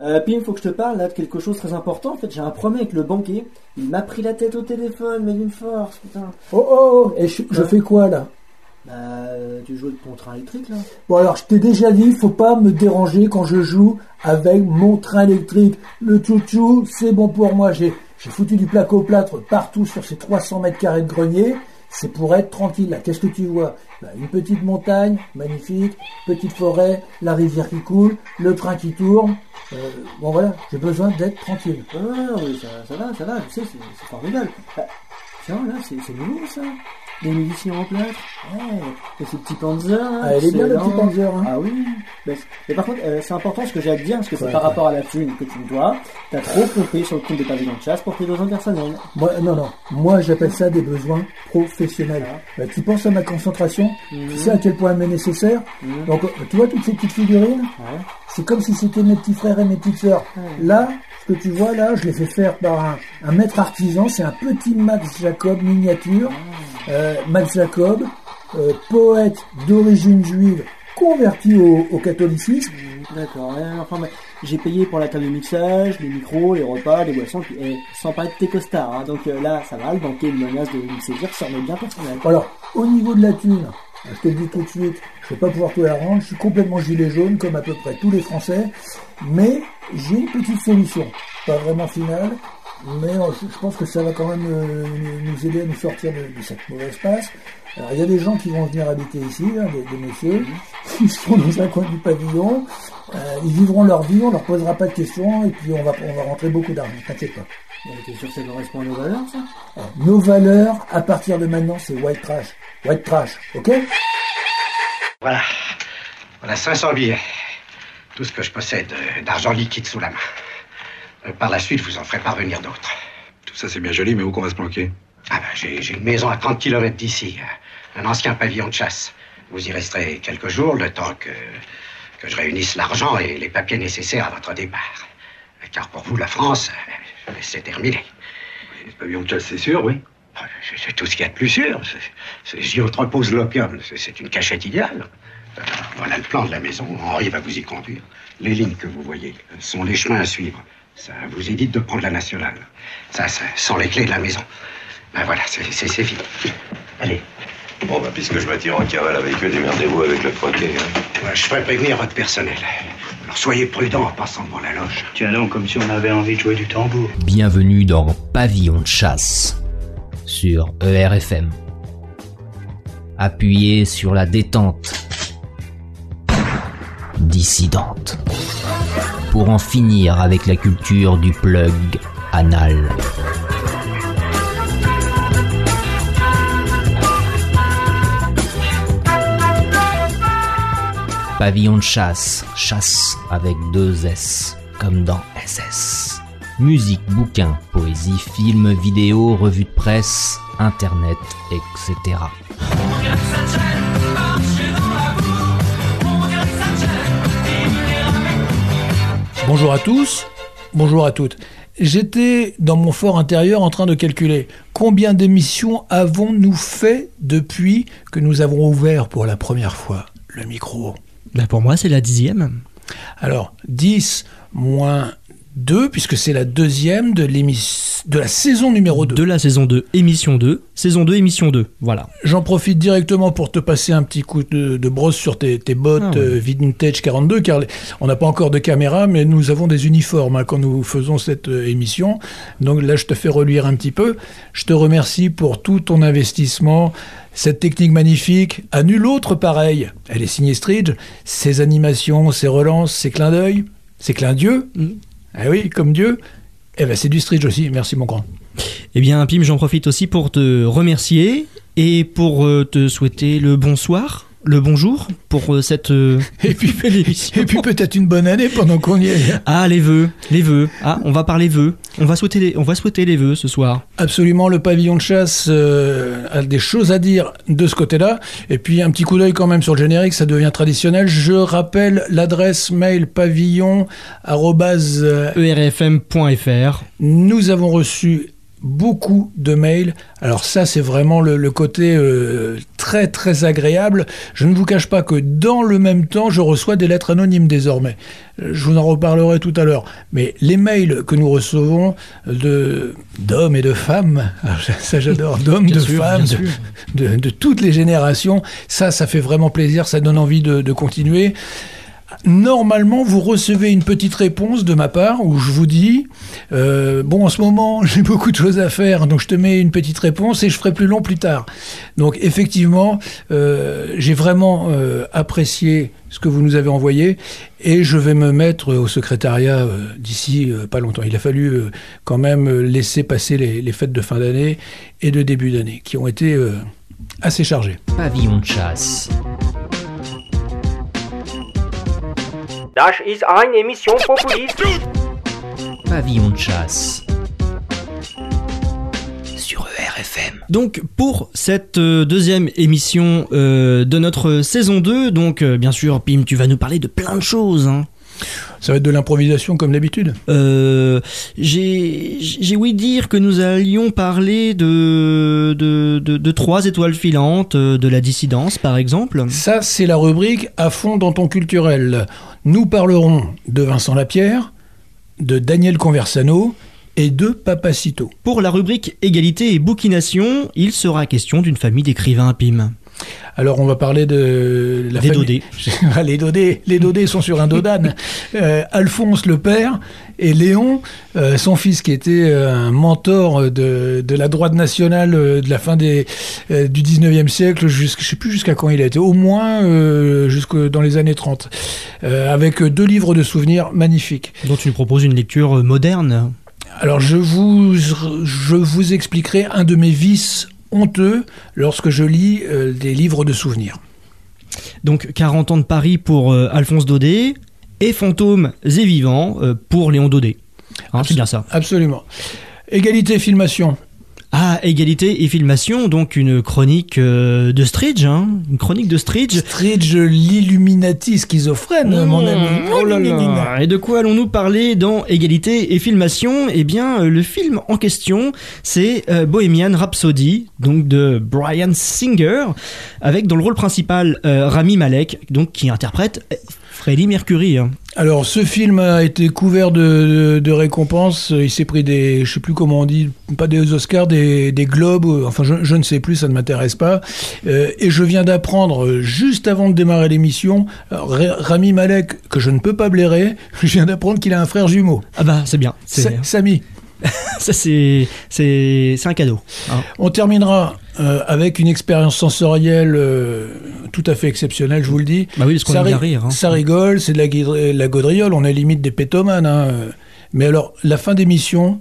Euh, Pim, faut que je te parle là de quelque chose de très important. En fait, j'ai un problème avec le banquier. Il m'a pris la tête au téléphone, mais d'une force, putain. Oh oh, oh, et je, je fais quoi là? Bah, euh, tu joues avec ton train électrique là Bon alors, je t'ai déjà dit, faut pas me déranger quand je joue avec mon train électrique. Le chouchou, c'est bon pour moi. J'ai j'ai foutu du placo-plâtre partout sur ces 300 mètres carrés de grenier. C'est pour être tranquille. Là, qu'est-ce que tu vois? Bah, Une petite montagne, magnifique, petite forêt, la rivière qui coule, le train qui tourne. Euh, bon voilà, j'ai besoin d'être tranquille. Ah ça, va, ça va, je sais, c'est c'est formidable. Tiens, là, c'est nouveau ça. Des munitions en plâtre. Ouais, et ces petits panzers. là, Ah, elle est bien, le petit Panzer, hein. Ah oui. Mais par contre, euh, c'est important ce que j'ai à te dire, parce que c'est Ouais, par ouais. rapport à la thune que tu me dois. T'as trop pompé sur le compte des pavillons de chasse pour tes besoins personnels. Moi, non, non. Moi, j'appelle ça des besoins professionnels. Bah, tu penses à ma concentration Mhm. Tu sais à quel point elle m'est nécessaire Mhm. Donc, euh, tu vois toutes ces petites figurines Ouais. C'est comme si c'était mes petits frères et mes petites sœurs. Là, ce que tu vois là, je les fais faire par un, un maître artisan. C'est un petit Max Jacob miniature. Euh, Max Jacob, euh, poète d'origine juive, converti au, au catholicisme. D'accord, enfin, bah, j'ai payé pour la table de mixage, les micros, les repas, les boissons, puis, eh, sans parler de tes costards, hein, donc euh, là, ça va, le banquier me menace de me saisir sur mes biens personnels. Alors, au niveau de la thune, je te le dis tout de suite, je vais pas pouvoir te la rendre. Je suis complètement gilet jaune, comme à peu près tous les Français. Mais j'ai une petite solution. Pas vraiment finale, mais euh, je pense que ça va quand même euh, nous- aider à nous sortir de, de cette mauvaise passe. Alors, il y a des gens qui vont venir habiter ici, hein, des, des messieurs, qui sont dans un coin du pavillon. Euh, ils vivront leur vie, on leur posera pas de questions, et puis on va, on va rentrer beaucoup d'argent, t'inquiète pas. T'es sûr que ça correspond à nos valeurs, ça Alors, nos valeurs, à partir de maintenant, c'est white trash. White trash, ok Voilà. Voilà 500 billets. Tout ce que je possède euh, d'argent liquide sous la main. Euh, Par la suite, vous en ferez parvenir d'autres. Tout ça, c'est bien joli, mais où qu'on va se planquer? Ah ben, j'ai j'ai une maison à 30 km d'ici. euh, Un ancien pavillon de chasse. Vous y resterez quelques jours, le temps que, que je réunisse l'argent et les papiers nécessaires à votre départ. Car pour vous, la France, euh, c'est terminé. Le pavillon de chasse, c'est sûr, oui. Ah, C'est tout ce qu'il y a de plus sûr. J'y entrepose l'opium. C'est- C'est une cachette idéale. Euh, Voilà le plan de la maison. Henri va vous y conduire. Les lignes que vous voyez euh, sont les chemins à suivre. Ça vous évite de prendre la nationale. Ça, ça sont les clés de la maison. Ben voilà, c'est fini. Allez, Bon, bah, puisque je m'attire en cavale avec eux, démerdez-vous avec le troquet. hein. euh, je ferai prévenir votre personnel. Alors soyez prudents en passant devant la loge. Tiens donc, comme si on avait envie de jouer du tambour. Bienvenue dans Pavillon de chasse sur ERFM. Appuyez sur la détente dissidente pour en finir avec la culture du plug anal. Pavillon de chasse, chasse avec deux S, comme dans SS. Musique, bouquins, poésie, films, vidéos, revues de presse, internet, etc. Bonjour à tous, bonjour à toutes. J'étais dans mon fort intérieur en train de calculer combien d'émissions avons-nous fait depuis que nous avons ouvert pour la première fois le micro? Bah pour moi, c'est la dixième. Alors, 10 moins 2, puisque c'est la deuxième de, de la saison numéro 2. De la saison 2, émission 2. Saison 2, émission 2. Voilà. J'en profite directement pour te passer un petit coup de, de brosse sur tes, tes bottes Ah ouais. euh, Vintage 42, car on n'a pas encore de caméra, mais nous avons des uniformes hein, quand nous faisons cette euh, émission. Donc là, je te fais reluire un petit peu. Je te remercie pour tout ton investissement. Cette technique magnifique, à nul autre pareil. Elle est signée Stridge. Ses animations, ses relances, ses clins d'œil, ses clins d'yeux. Mm. Ah oui, comme Dieu. Eh ben, c'est du Stridge aussi. Merci, mon grand. Eh bien, Pim, j'en profite aussi pour te remercier et pour euh, te souhaiter le bonsoir, le bonjour pour euh, cette euh, Et puis, et puis peut-être une bonne année pendant qu'on y est. Ah, les vœux, les vœux. Ah, on va parler vœux. On va souhaiter les, on va souhaiter les vœux ce soir. Absolument, le pavillon de chasse euh, a des choses à dire de ce côté-là. Et puis un petit coup d'œil quand même sur le générique, ça devient traditionnel. Je rappelle l'adresse mail pavillon arrobase, euh, E. Nous avons reçu beaucoup de mails. Alors ça, c'est vraiment le, le côté euh, très très agréable. Je ne vous cache pas que dans le même temps, je reçois des lettres anonymes désormais. Je vous en reparlerai tout à l'heure. Mais les mails que nous recevons de d'hommes et de femmes, alors, ça j'adore, d'hommes, de sûr, femmes, de, sûr. de, de toutes les générations, ça, ça fait vraiment plaisir, ça donne envie de, de continuer. Normalement, vous recevez une petite réponse de ma part où je vous dis euh, bon, en ce moment, j'ai beaucoup de choses à faire, donc je te mets une petite réponse et je ferai plus long plus tard. Donc, effectivement, euh, j'ai vraiment euh, apprécié ce que vous nous avez envoyé et je vais me mettre au secrétariat d'ici pas longtemps. Il a fallu quand même laisser passer les, les fêtes de fin d'année et de début d'année qui ont été assez chargées. Pavillon de chasse. Das ist eine Emission Populist. Pavillon de chasse. Sur ERFM. Donc pour cette euh, deuxième émission euh, de notre saison 2, donc euh, bien sûr Pim tu vas nous parler de plein de choses. hein. Ça va être de l'improvisation comme d'habitude. Euh, J'ai ouï dire que nous allions parler de, de, de, de trois étoiles filantes, de la dissidence par exemple. Ça, c'est la rubrique à fond dans ton culturel. Nous parlerons de Vincent Lapierre, de Daniel Conversano et de Papacito. Pour la rubrique égalité et bouquination, il sera question d'une famille d'écrivains Pim. Alors, on va parler de la famille- dodés. Les dodés, les dodés sont sur un dodane. Euh, Alphonse le père et Léon, euh, son fils qui était euh, un mentor de, de la droite nationale de la fin des, euh, du 19e siècle, jusqu'à, je sais plus jusqu'à quand il a été, au moins jusque dans les années 30, euh, avec deux livres de souvenirs magnifiques. dont tu nous proposes une lecture moderne? Alors je vous, je vous expliquerai un de mes vices honteux lorsque je lis euh, des livres de souvenirs. Donc 40 ans de Paris pour euh, Alphonse Daudet et Fantômes et Vivants euh, pour Léon Daudet. Hein, c'est bien ça. Absolument. Égalité filmation. Ah, égalité et filmation, donc une chronique euh, de Stridge, hein, une chronique de Stridge. Stridge l'Illuminati schizophrène, mon ami. Oh là là. Et de quoi allons-nous parler dans Égalité et Filmation? Eh bien, euh, le film en question, c'est euh, Bohemian Rhapsody, donc de Brian Singer, avec dans le rôle principal euh, Rami Malek, donc qui interprète Freddie Mercury. hein. Alors, ce film a été couvert de, de- de récompenses. Il s'est pris des, je sais plus comment on dit, pas des Oscars, des, des Globes. Enfin, je, je ne sais plus, ça ne m'intéresse pas. Euh, et je viens d'apprendre, euh, juste avant de démarrer l'émission, euh, Ra- Rami Malek, que je ne peux pas blairer, je viens d'apprendre qu'il a un frère jumeau. Ah bah, c'est bien. Samy. Ça, c'est un cadeau. hein. On terminera euh, avec une expérience sensorielle euh, tout à fait exceptionnelle, je vous le dis. Bah oui, parce ça, ri- rire. hein. ça rigole, c'est de la, la gaudriole, on est limite des pétomanes. hein. Mais alors, la fin d'émission,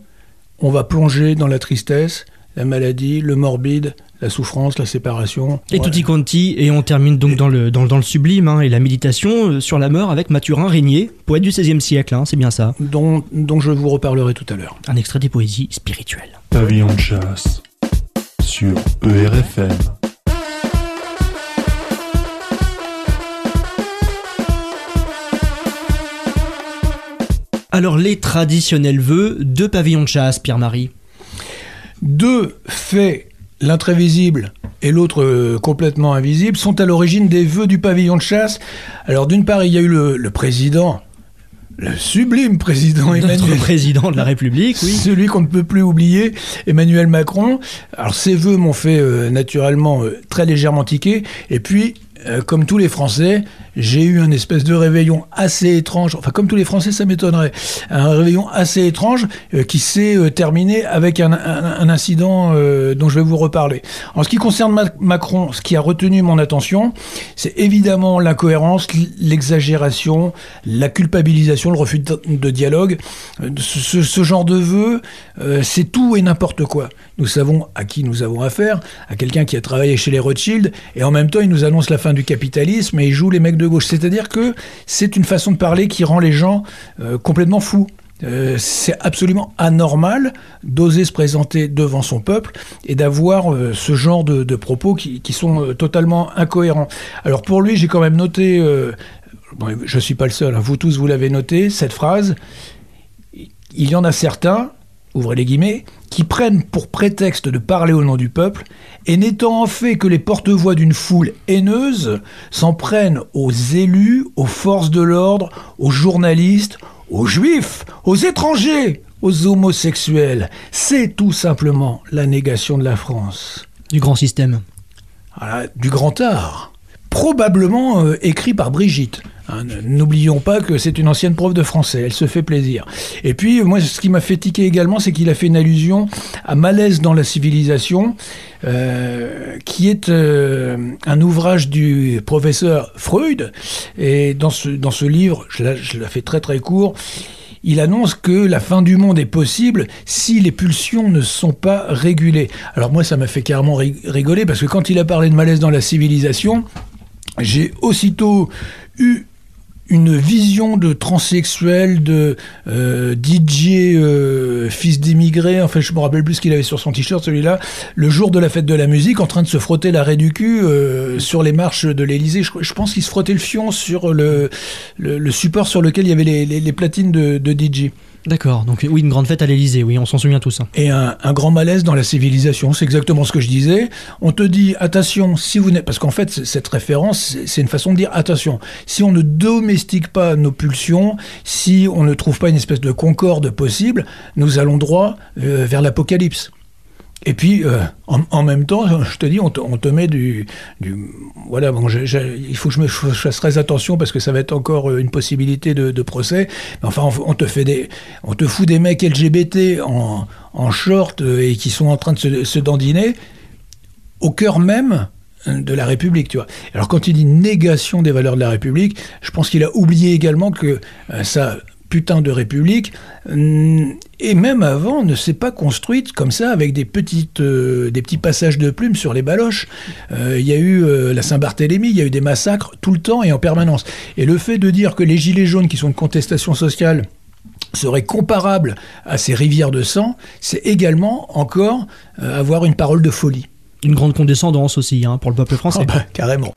on va plonger dans la tristesse, la maladie, le morbide, la souffrance, la séparation. Et Ouais. tutti quanti, et on termine donc dans le, dans, dans le sublime hein, et la méditation euh, sur la mort avec Mathurin Régnier, poète du XVIe siècle, hein, c'est bien ça. Dont, dont je vous reparlerai tout à l'heure. Un extrait des poésies spirituelles. Pavillon de chasse sur ERFM. Alors les traditionnels vœux de pavillon de chasse, Pierre-Marie. Deux faits, l'un très visible et l'autre euh, complètement invisible, sont à l'origine des vœux du pavillon de chasse. Alors d'une part, il y a eu le, le président, le sublime président Notre Emmanuel. président de la République, oui. Celui qu'on ne peut plus oublier, Emmanuel Macron. Alors ses vœux m'ont fait euh, naturellement euh, très légèrement tiquer. Et puis, comme tous les Français, j'ai eu un espèce de réveillon assez étrange. Enfin, comme tous les Français, ça m'étonnerait. Un réveillon assez étrange euh, qui s'est euh, terminé avec un, incident euh, dont je vais vous reparler. En ce qui concerne Ma- Macron, ce qui a retenu mon attention, c'est évidemment l'incohérence, l'exagération, la culpabilisation, le refus de, dialogue. Ce, genre de euh, c'est tout et n'importe quoi. Nous savons à qui nous avons affaire, à quelqu'un qui a travaillé chez les Rothschild, et en même temps, il nous annonce la fin du capitalisme et il joue les mecs de C'est-à-dire que c'est une façon de parler qui rend les gens euh, complètement fous. Euh, c'est absolument anormal d'oser se présenter devant son peuple et d'avoir euh, ce genre de, propos qui, sont totalement incohérents. Alors pour lui, j'ai quand même noté, je suis pas le seul, hein, vous tous vous l'avez noté, cette phrase. Il y en a certains, ouvrez les guillemets, qui prennent pour prétexte de parler au nom du peuple, et n'étant en fait que les porte-voix d'une foule haineuse, s'en prennent aux élus, aux forces de l'ordre, aux journalistes, aux juifs, aux étrangers, aux homosexuels. C'est tout simplement la négation de la France. Du grand système. Voilà, du grand art. Probablement euh, écrit par Brigitte. Hein, N'oublions pas que c'est une ancienne prof de français, elle se fait plaisir. Et puis, moi, ce qui m'a fait tiquer également, c'est qu'il a fait une allusion à Malaise dans la civilisation, euh, qui est euh, un ouvrage du professeur Freud. Et dans ce, dans ce livre, je la, je la fais très très court, il annonce que la fin du monde est possible si les pulsions ne sont pas régulées. Alors moi, ça m'a fait carrément ri- rigoler, parce que quand il a parlé de malaise dans la civilisation, j'ai aussitôt eu une vision de transsexuel, de euh, DJ euh, fils d'émigré, enfin je me rappelle plus ce qu'il avait sur son t-shirt celui-là, le jour de la fête de la musique, en train de se frotter l'arrêt du cul euh, sur les marches de l'Elysée. Je, je pense qu'il se frottait le fion sur le, le, le support sur lequel il y avait les, les, les platines de, de DJ. D'accord, donc oui, une grande fête à l'Elysée, oui, on s'en souvient tous. hein. Et un, grand malaise dans la civilisation, c'est exactement ce que je disais. On te dit, attention, si vous n'êtes... Parce qu'en fait, cette référence, c'est- c'est une façon de dire, attention, si on ne domestique pas nos pulsions, si on ne trouve pas une espèce de concorde possible, nous allons droit euh, vers l'apocalypse. Et puis, euh, en, même temps, je te dis, on te, met du, voilà, bon, il faut que je fasse très attention parce que ça va être encore euh, une possibilité de, procès. Enfin, on, te fait des, on te fout des mecs LGBT en, en short euh, et qui sont en train de se, dandiner au cœur même de la République, tu vois. Alors quand il dit négation des valeurs de la République, je pense qu'il a oublié également que ça putain de République, hum, et même avant, ne s'est pas construite comme ça avec des petites, euh, des petits passages de plumes sur les baloches. Euh, Il y a eu euh, la Saint-Barthélemy, il y a eu des massacres tout le temps et en permanence. Et le fait de dire que les gilets jaunes, qui sont de contestation sociale, seraient comparables à ces rivières de sang, c'est également encore euh, avoir une parole de folie. Une grande condescendance aussi hein, pour le peuple français. Ah bah, carrément.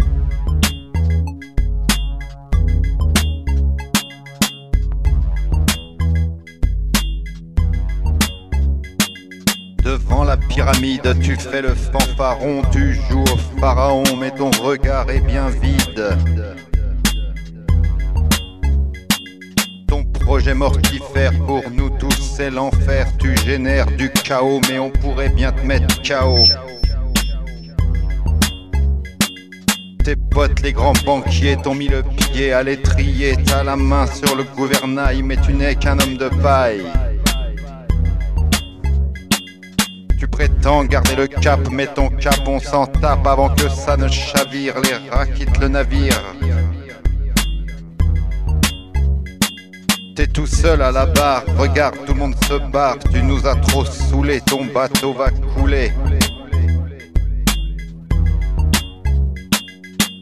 La pyramide, tu fais le fanfaron, tu joues au pharaon, mais ton regard est bien vide. Ton projet mortifère pour nous tous, c'est l'enfer. Tu génères du chaos, mais on pourrait bien te mettre KO. Tes potes, les grands banquiers, t'ont mis le pied à l'étrier. T'as la main sur le gouvernail, mais tu n'es qu'un homme de paille. Tu prétends garder le cap, mais ton cap on s'en tape avant que ça ne chavire. Les rats quittent le navire. T'es tout seul à la barre, regarde tout le monde se barre. Tu nous as trop saoulés, ton bateau va couler.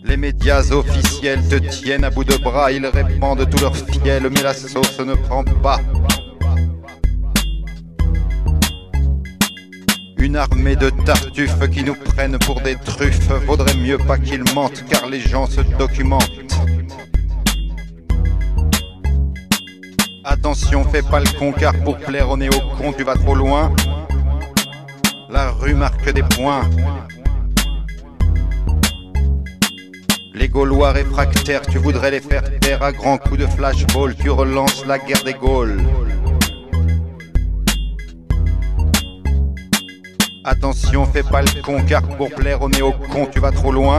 Les médias officiels te tiennent à bout de bras, ils répandent tout leur fiel, mais la sauce ne prend pas. Une armée de tartuffes qui nous prennent pour des truffes, vaudrait mieux pas qu'ils mentent car les gens se documentent. Attention, fais pas le con car pour plaire au néo-con tu vas trop loin. La rue marque des points. Les Gaulois réfractaires, tu voudrais les faire taire à grands coups de flashball, tu relances la guerre des Gaules. Attention, fais pas le con car pour plaire au néo-con tu vas trop loin.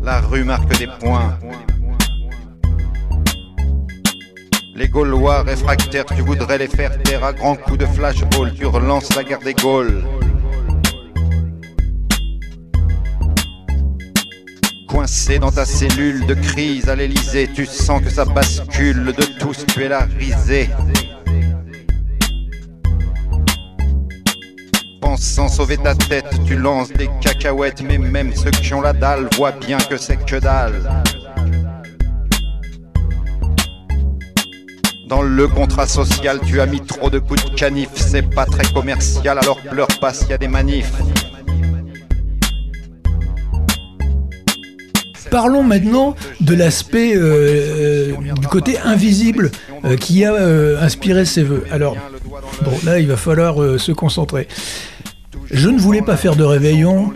La rue marque des points. Les Gaulois réfractaires, tu voudrais les faire taire à grands coups de flashball, tu relances la guerre des Gaules. Coincé dans ta cellule de crise à l'Elysée, tu sens que ça bascule, de tous tu es la risée. Pensant sauver ta tête, tu lances des cacahuètes, mais même ceux qui ont la dalle voient bien que c'est que dalle. Dans le contrat social, tu as mis trop de coups de canif, c'est pas très commercial, alors pleure pas s'il y a des manifs. Parlons maintenant de l'aspect euh, euh, du côté invisible euh, qui a inspiré ces vœux. Alors, Bon, là, il va falloir se concentrer. Je ne voulais pas faire de réveillon.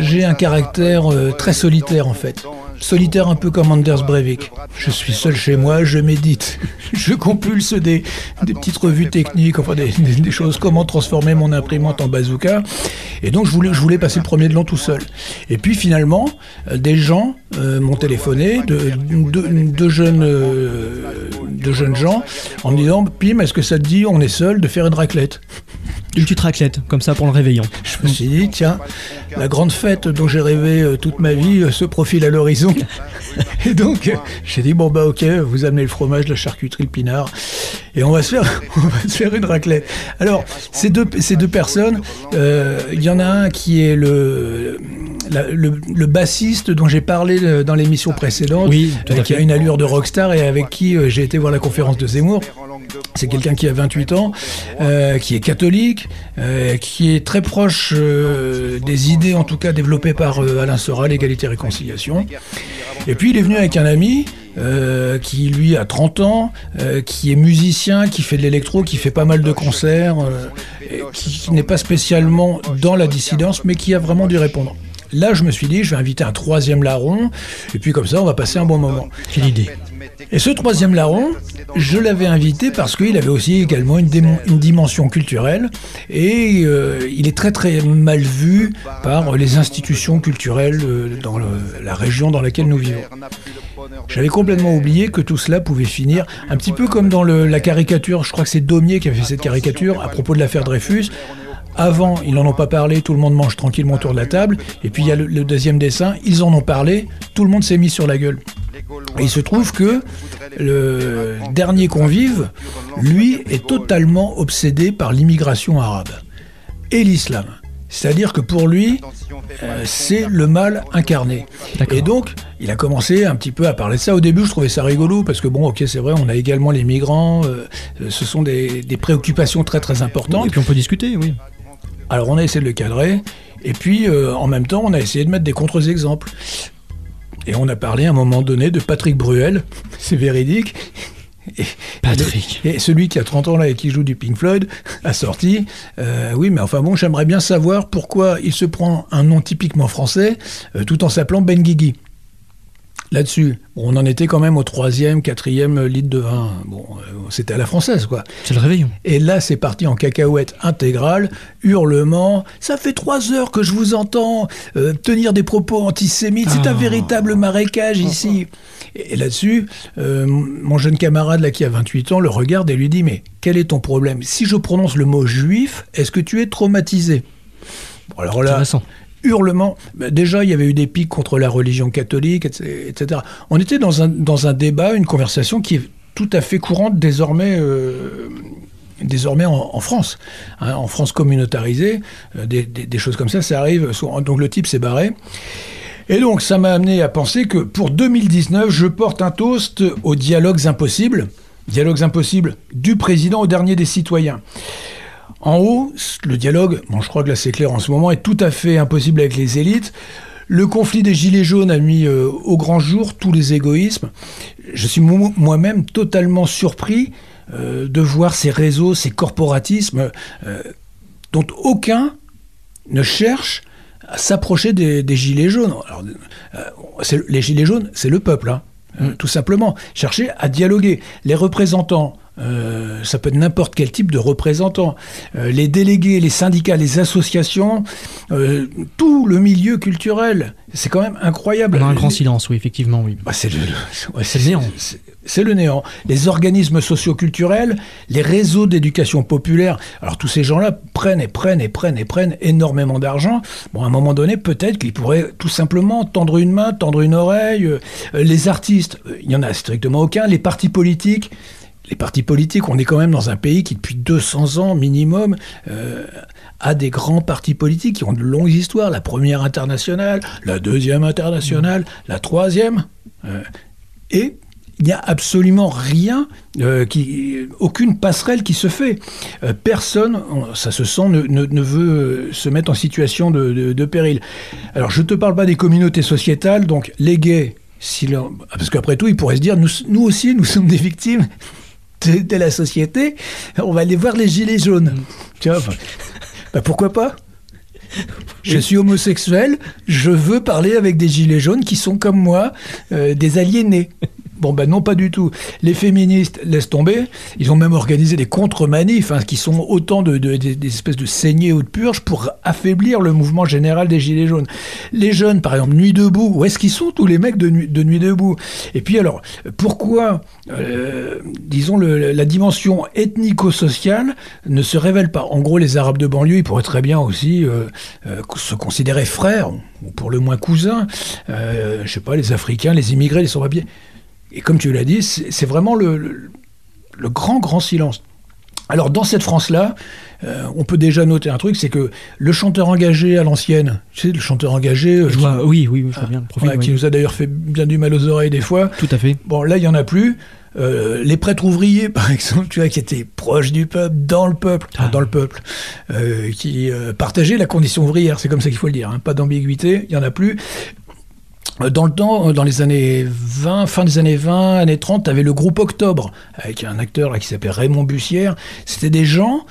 J'ai un caractère euh, très solitaire en fait. Solitaire un peu comme Anders Breivik. Je suis seul chez moi, je médite. Je compulse des, petites revues techniques, enfin des, choses, comment transformer mon imprimante en bazooka. Et donc je voulais, passer le premier de l'an tout seul. Et puis finalement, euh, des gens euh, m'ont téléphoné, de, de- de jeunes, jeunes gens, en me disant Pim, est-ce que ça te dit, on est seul, de faire une raclette? Une petite raclette, comme ça pour le réveillon. je me suis dit, tiens, la grande fête dont j'ai rêvé euh, toute ma vie euh, se profile à l'horizon. Et donc, euh, j'ai dit, bon, bah, ok, vous amenez le fromage, la charcuterie, le pinard, et on va se faire, on va se faire une raclette. Alors, ces deux, ces deux personnes, euh, il y en a un qui est le, la- le, le bassiste dont j'ai parlé dans l'émission précédente, Oui, euh, qui a une allure de rockstar et avec qui euh, j'ai été voir la conférence de Zemmour. C'est quelqu'un qui a 28 ans, euh, qui est catholique, euh, qui est très proche euh, des idées, en tout cas développées par Alain Soral, égalité et réconciliation. Et puis il est venu avec un ami qui lui a 30 ans, qui est musicien, qui fait de l'électro, qui fait pas mal de concerts, qui n'est pas spécialement dans la dissidence, mais qui a vraiment du répondant. Là, je me suis dit, je vais inviter un troisième larron, et puis comme ça, on va passer un bon moment. Quelle idée. Et ce troisième larron, je l'avais invité parce qu'il avait aussi également une, dimension culturelle et euh, il est très très mal vu par les institutions culturelles euh, dans la région dans laquelle nous vivons. J'avais complètement oublié que tout cela pouvait finir un petit peu comme dans la caricature, je crois que c'est Daumier qui avait fait cette caricature à propos de l'affaire Dreyfus. Avant, ils n'en ont pas parlé, tout le monde mange tranquillement autour de la table. Et puis il y a le, le deuxième dessin, ils en ont parlé, tout le monde s'est mis sur la gueule. Et il se trouve que le dernier convive, lui, est totalement obsédé par l'immigration arabe et l'islam. C'est-à-dire que pour lui, euh, c'est le mal incarné. Et donc, il a commencé un petit peu à parler de ça. Au début, je trouvais ça rigolo parce que bon, ok, c'est vrai, on a également les migrants. euh, ce sont des, des préoccupations très très importantes. Et puis on peut discuter, oui. Alors on a essayé de le cadrer, et puis euh, en même temps on a essayé de mettre des contre-exemples. Et on a parlé à un moment donné de Patrick Bruel, c'est véridique. Et, Patrick. Et celui qui a 30 ans là et qui joue du Pink Floyd a sorti, euh, oui mais enfin bon j'aimerais bien savoir pourquoi il se prend un nom typiquement français euh, tout en s'appelant Ben Guigui. Là-dessus, bon, on en était quand même au troisième, quatrième litre de vin. Bon, euh, c'était à la française, quoi. C'est le réveillon. Et là, c'est parti en cacahuète intégrale, hurlement. Ça fait trois heures que je vous entends euh, tenir des propos antisémites. C'est un Ah. véritable marécage ici. Et, et là-dessus, euh, mon jeune camarade là qui a 28 ans le regarde et lui dit mais quel est ton problème? Si je prononce le mot juif, est-ce que tu es traumatisé? Bon, alors là, Intéressant. hurlement. Bah, Déjà, il y avait eu des pics contre la religion catholique, etc. On était dans un, dans un débat, une conversation qui est tout à fait courante désormais. euh, désormais en, France, hein, en France communautarisée, euh, des, choses comme ça, ça arrive. Donc le type s'est barré. Et donc ça m'a amené à penser que pour 2019, je porte un toast aux dialogues impossibles, dialogues impossibles du président au dernier des citoyens. En haut, le dialogue, bon, je crois que là c'est clair en ce moment, est tout à fait impossible avec les élites. Le conflit des Gilets jaunes a mis euh, au grand jour tous les égoïsmes. Je suis mo- moi-même totalement surpris euh, de voir ces réseaux, ces corporatismes, euh, dont aucun ne cherche à s'approcher des, des Gilets jaunes. Alors, les Gilets jaunes, c'est le peuple, hein, euh, tout simplement. Chercher à dialoguer. Les représentants, euh, ça peut être n'importe quel type de représentant. Euh, les délégués, les syndicats, les associations, euh, tout le milieu culturel. C'est quand même incroyable. On a un grand silence, oui, effectivement, oui. Bah, c'est le, ouais, C'est le néant. c'est- le néant. Les organismes socioculturels, les réseaux d'éducation populaire. Alors tous ces gens-là prennent et prennent et prennent et prennent énormément d'argent. Bon, à un moment donné, peut-être qu'ils pourraient tout simplement tendre une main, tendre une oreille. Les artistes, il y en a strictement aucun. Les partis politiques. Les partis politiques, on est quand même dans un pays qui, depuis 200 ans minimum, euh, a des grands partis politiques qui ont de longues histoires. La première internationale, la deuxième internationale, la troisième. Euh, et il n'y a absolument rien, euh, qui, aucune passerelle qui se fait. Euh, personne, on- ça se sent, ne, ne- ne veut se mettre en situation de, de- de péril. Alors je ne te parle pas des communautés sociétales, donc les gays, si parce qu'après tout, ils pourraient se dire, nous, nous aussi, nous sommes des victimes de, de la société, on va aller voir les gilets jaunes. Tu vois, bah pourquoi pas? Je suis homosexuel, je veux parler avec des gilets jaunes qui sont comme moi, euh, des aliénés. Bon, ben non, pas du tout. Les féministes laissent tomber. Ils ont même organisé des contre-manifs, hein, qui sont autant de, de- des- espèces de saignées ou de purges pour affaiblir le mouvement général des Gilets jaunes. Les jeunes, par exemple, Nuit debout, où est-ce qu'ils sont tous les mecs de Nuit, de Nuit debout? Et puis alors, pourquoi, euh, disons, la dimension ethnico-sociale ne se révèle pas? En gros, les Arabes de banlieue, ils pourraient très bien aussi euh, euh, se considérer frères, ou pour le moins cousins. Je sais pas, les Africains, les immigrés, les sans-papiers. Et comme tu l'as dit, c'est vraiment le, le- le grand, grand silence. Alors dans cette France-là, euh, on peut déjà noter un truc, c'est que le chanteur engagé à l'ancienne, tu sais, le chanteur engagé, euh, Je qui- vois, oui, oui, oui, je vois bien le profil. ouais, oui. qui nous a d'ailleurs fait bien du mal aux oreilles des fois. Tout à fait. Bon, là, il y en a plus. Euh, les prêtres ouvriers, par exemple, tu vois, qui étaient proches du peuple, dans le peuple, enfin, dans le peuple, euh, qui euh, partageaient la condition ouvrière, c'est comme ça qu'il faut le dire, hein, pas d'ambiguïté, il y en a plus. Euh, Dans le temps, euh, dans les années 20, fin des années 20, années 30, tu avais le groupe Octobre, avec un acteur qui s'appelait Raymond Bussière. C'était des gens,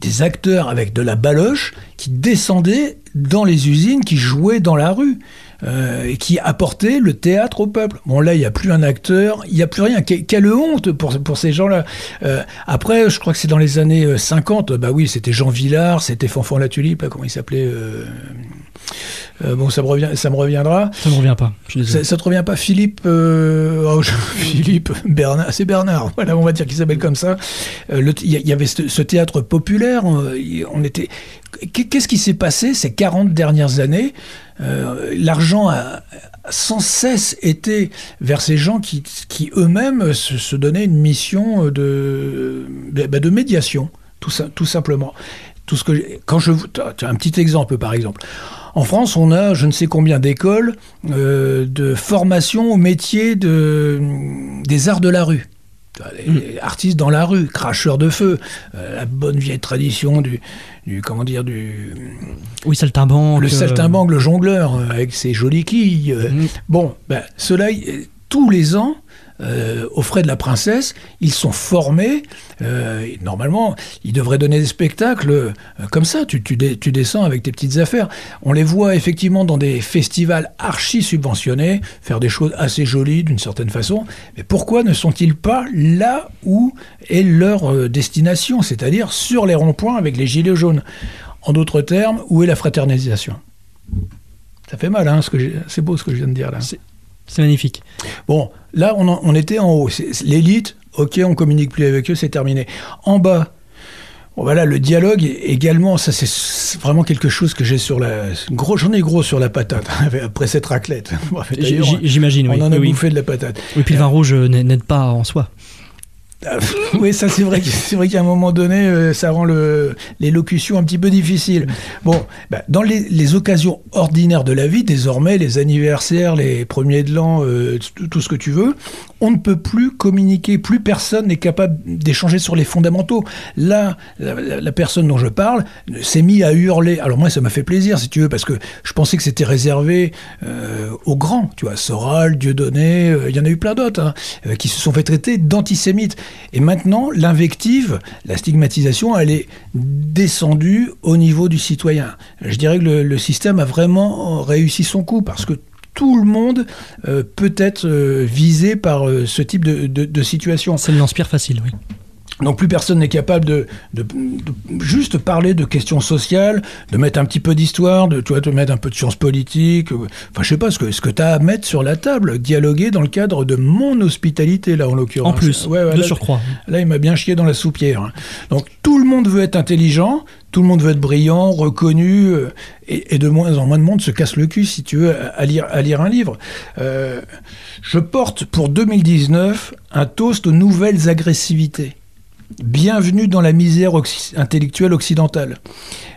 des acteurs avec de la baloche, qui descendaient dans les usines, qui jouaient dans la rue. euh, et qui apportaient le théâtre au peuple. Bon là, il n'y a plus un acteur, il n'y a plus rien. Que- Quelle honte pour, pour ces gens-là. Après, je crois que c'est dans les années euh, 50, bah oui, c'était Jean Villard, c'était Fanfan la Tulipe, comment il s'appelait euh, euh, Bon, ça me, revient, ça me reviendra. Ça me revient pas. Je suis désolé. Ça, ça te revient pas Philippe euh, oh, je- Philippe Bernard, c'est Bernard. Voilà, on va dire qu'il s'appelle comme ça. Euh, Il y, avait ce, ce théâtre populaire. On, on était. Qu'est-ce qui s'est passé ces 40 dernières années? Euh, L'argent a sans cesse été vers ces gens qui, qui eux-mêmes se, se donnaient une mission de, bah, de médiation, tout, ça, tout simplement. Tout ce que, quand je, as un petit exemple par exemple. En France, on a je ne sais combien d'écoles euh, de formation au métier de, des arts de la rue. Les, les artistes dans la rue, cracheurs de feu, euh, la bonne vieille tradition du, du comment dire du Oui, saltimbanque. le euh, saltimbanque, le jongleur euh, avec ses jolies quilles. euh. Bon, ben, y- tous les ans, euh, aux frais de la princesse, ils sont formés. euh, normalement, ils devraient donner des spectacles euh, comme ça. Tu, descends avec tes petites affaires. On les voit effectivement dans des festivals archi subventionnés, faire des choses assez jolies d'une certaine façon. Mais pourquoi ne sont-ils pas là où est leur euh, destination, c'est-à-dire sur les ronds-points avec les gilets jaunes? En d'autres termes, où est la fraternisation? Ça fait mal, hein, c'est beau ce que je viens de dire là. C'est magnifique. Bon, là, on, en- on était en haut. L'élite, ok, on communique plus avec eux, c'est terminé. En bas, voilà, le dialogue également, ça c'est vraiment quelque chose que j'ai sur la. Gros, J'en ai gros sur la patate après cette raclette. J'imagine, oui. On en a oui, oui. bouffé de la patate. Oui, puis le vin rouge euh, n'a- n'aide pas en soi. Ah, oui, ça c'est vrai, c'est qu'à un moment donné, euh, ça rend l'élocution un petit peu difficile. Bon, bah, dans les, occasions ordinaires de la vie, désormais, les anniversaires, les premiers de l'an, euh, tout ce que tu veux, on ne peut plus communiquer, plus personne n'est capable d'échanger sur les fondamentaux. Là, la, personne dont je parle s'est mis à hurler. Alors moi, ça m'a fait plaisir, si tu veux, parce que je pensais que c'était réservé euh, aux grands, tu vois, Soral, Dieudonné, euh, il y en a eu plein d'autres, hein, euh, qui se sont fait traiter d'antisémites. Et maintenant, l'invective, la stigmatisation, elle est descendue au niveau du citoyen. Je dirais que le, le système a vraiment réussi son coup, parce que tout le monde euh, peut être euh, visé par euh, ce type de, de- de situation. Ça l'inspire facile, oui. Donc plus personne n'est capable de, de- de juste parler de questions sociales, de mettre un petit peu d'histoire, de tu vois, de mettre un peu de sciences politiques. Enfin, je sais pas ce que ce que tu as à mettre sur la table, dialoguer dans le cadre de mon hospitalité là en l'occurrence. En plus, Ouais, ouais, de là, surcroît. Là, il m'a bien chié dans la soupière. hein. Donc tout le monde veut être intelligent, tout le monde veut être brillant, reconnu, euh, et, et de moins en moins de monde se casse le cul, si tu veux, à, à lire, à lire un livre. Euh, je porte pour 2019 un toast aux nouvelles agressivités. Bienvenue dans la misère intellectuelle occidentale.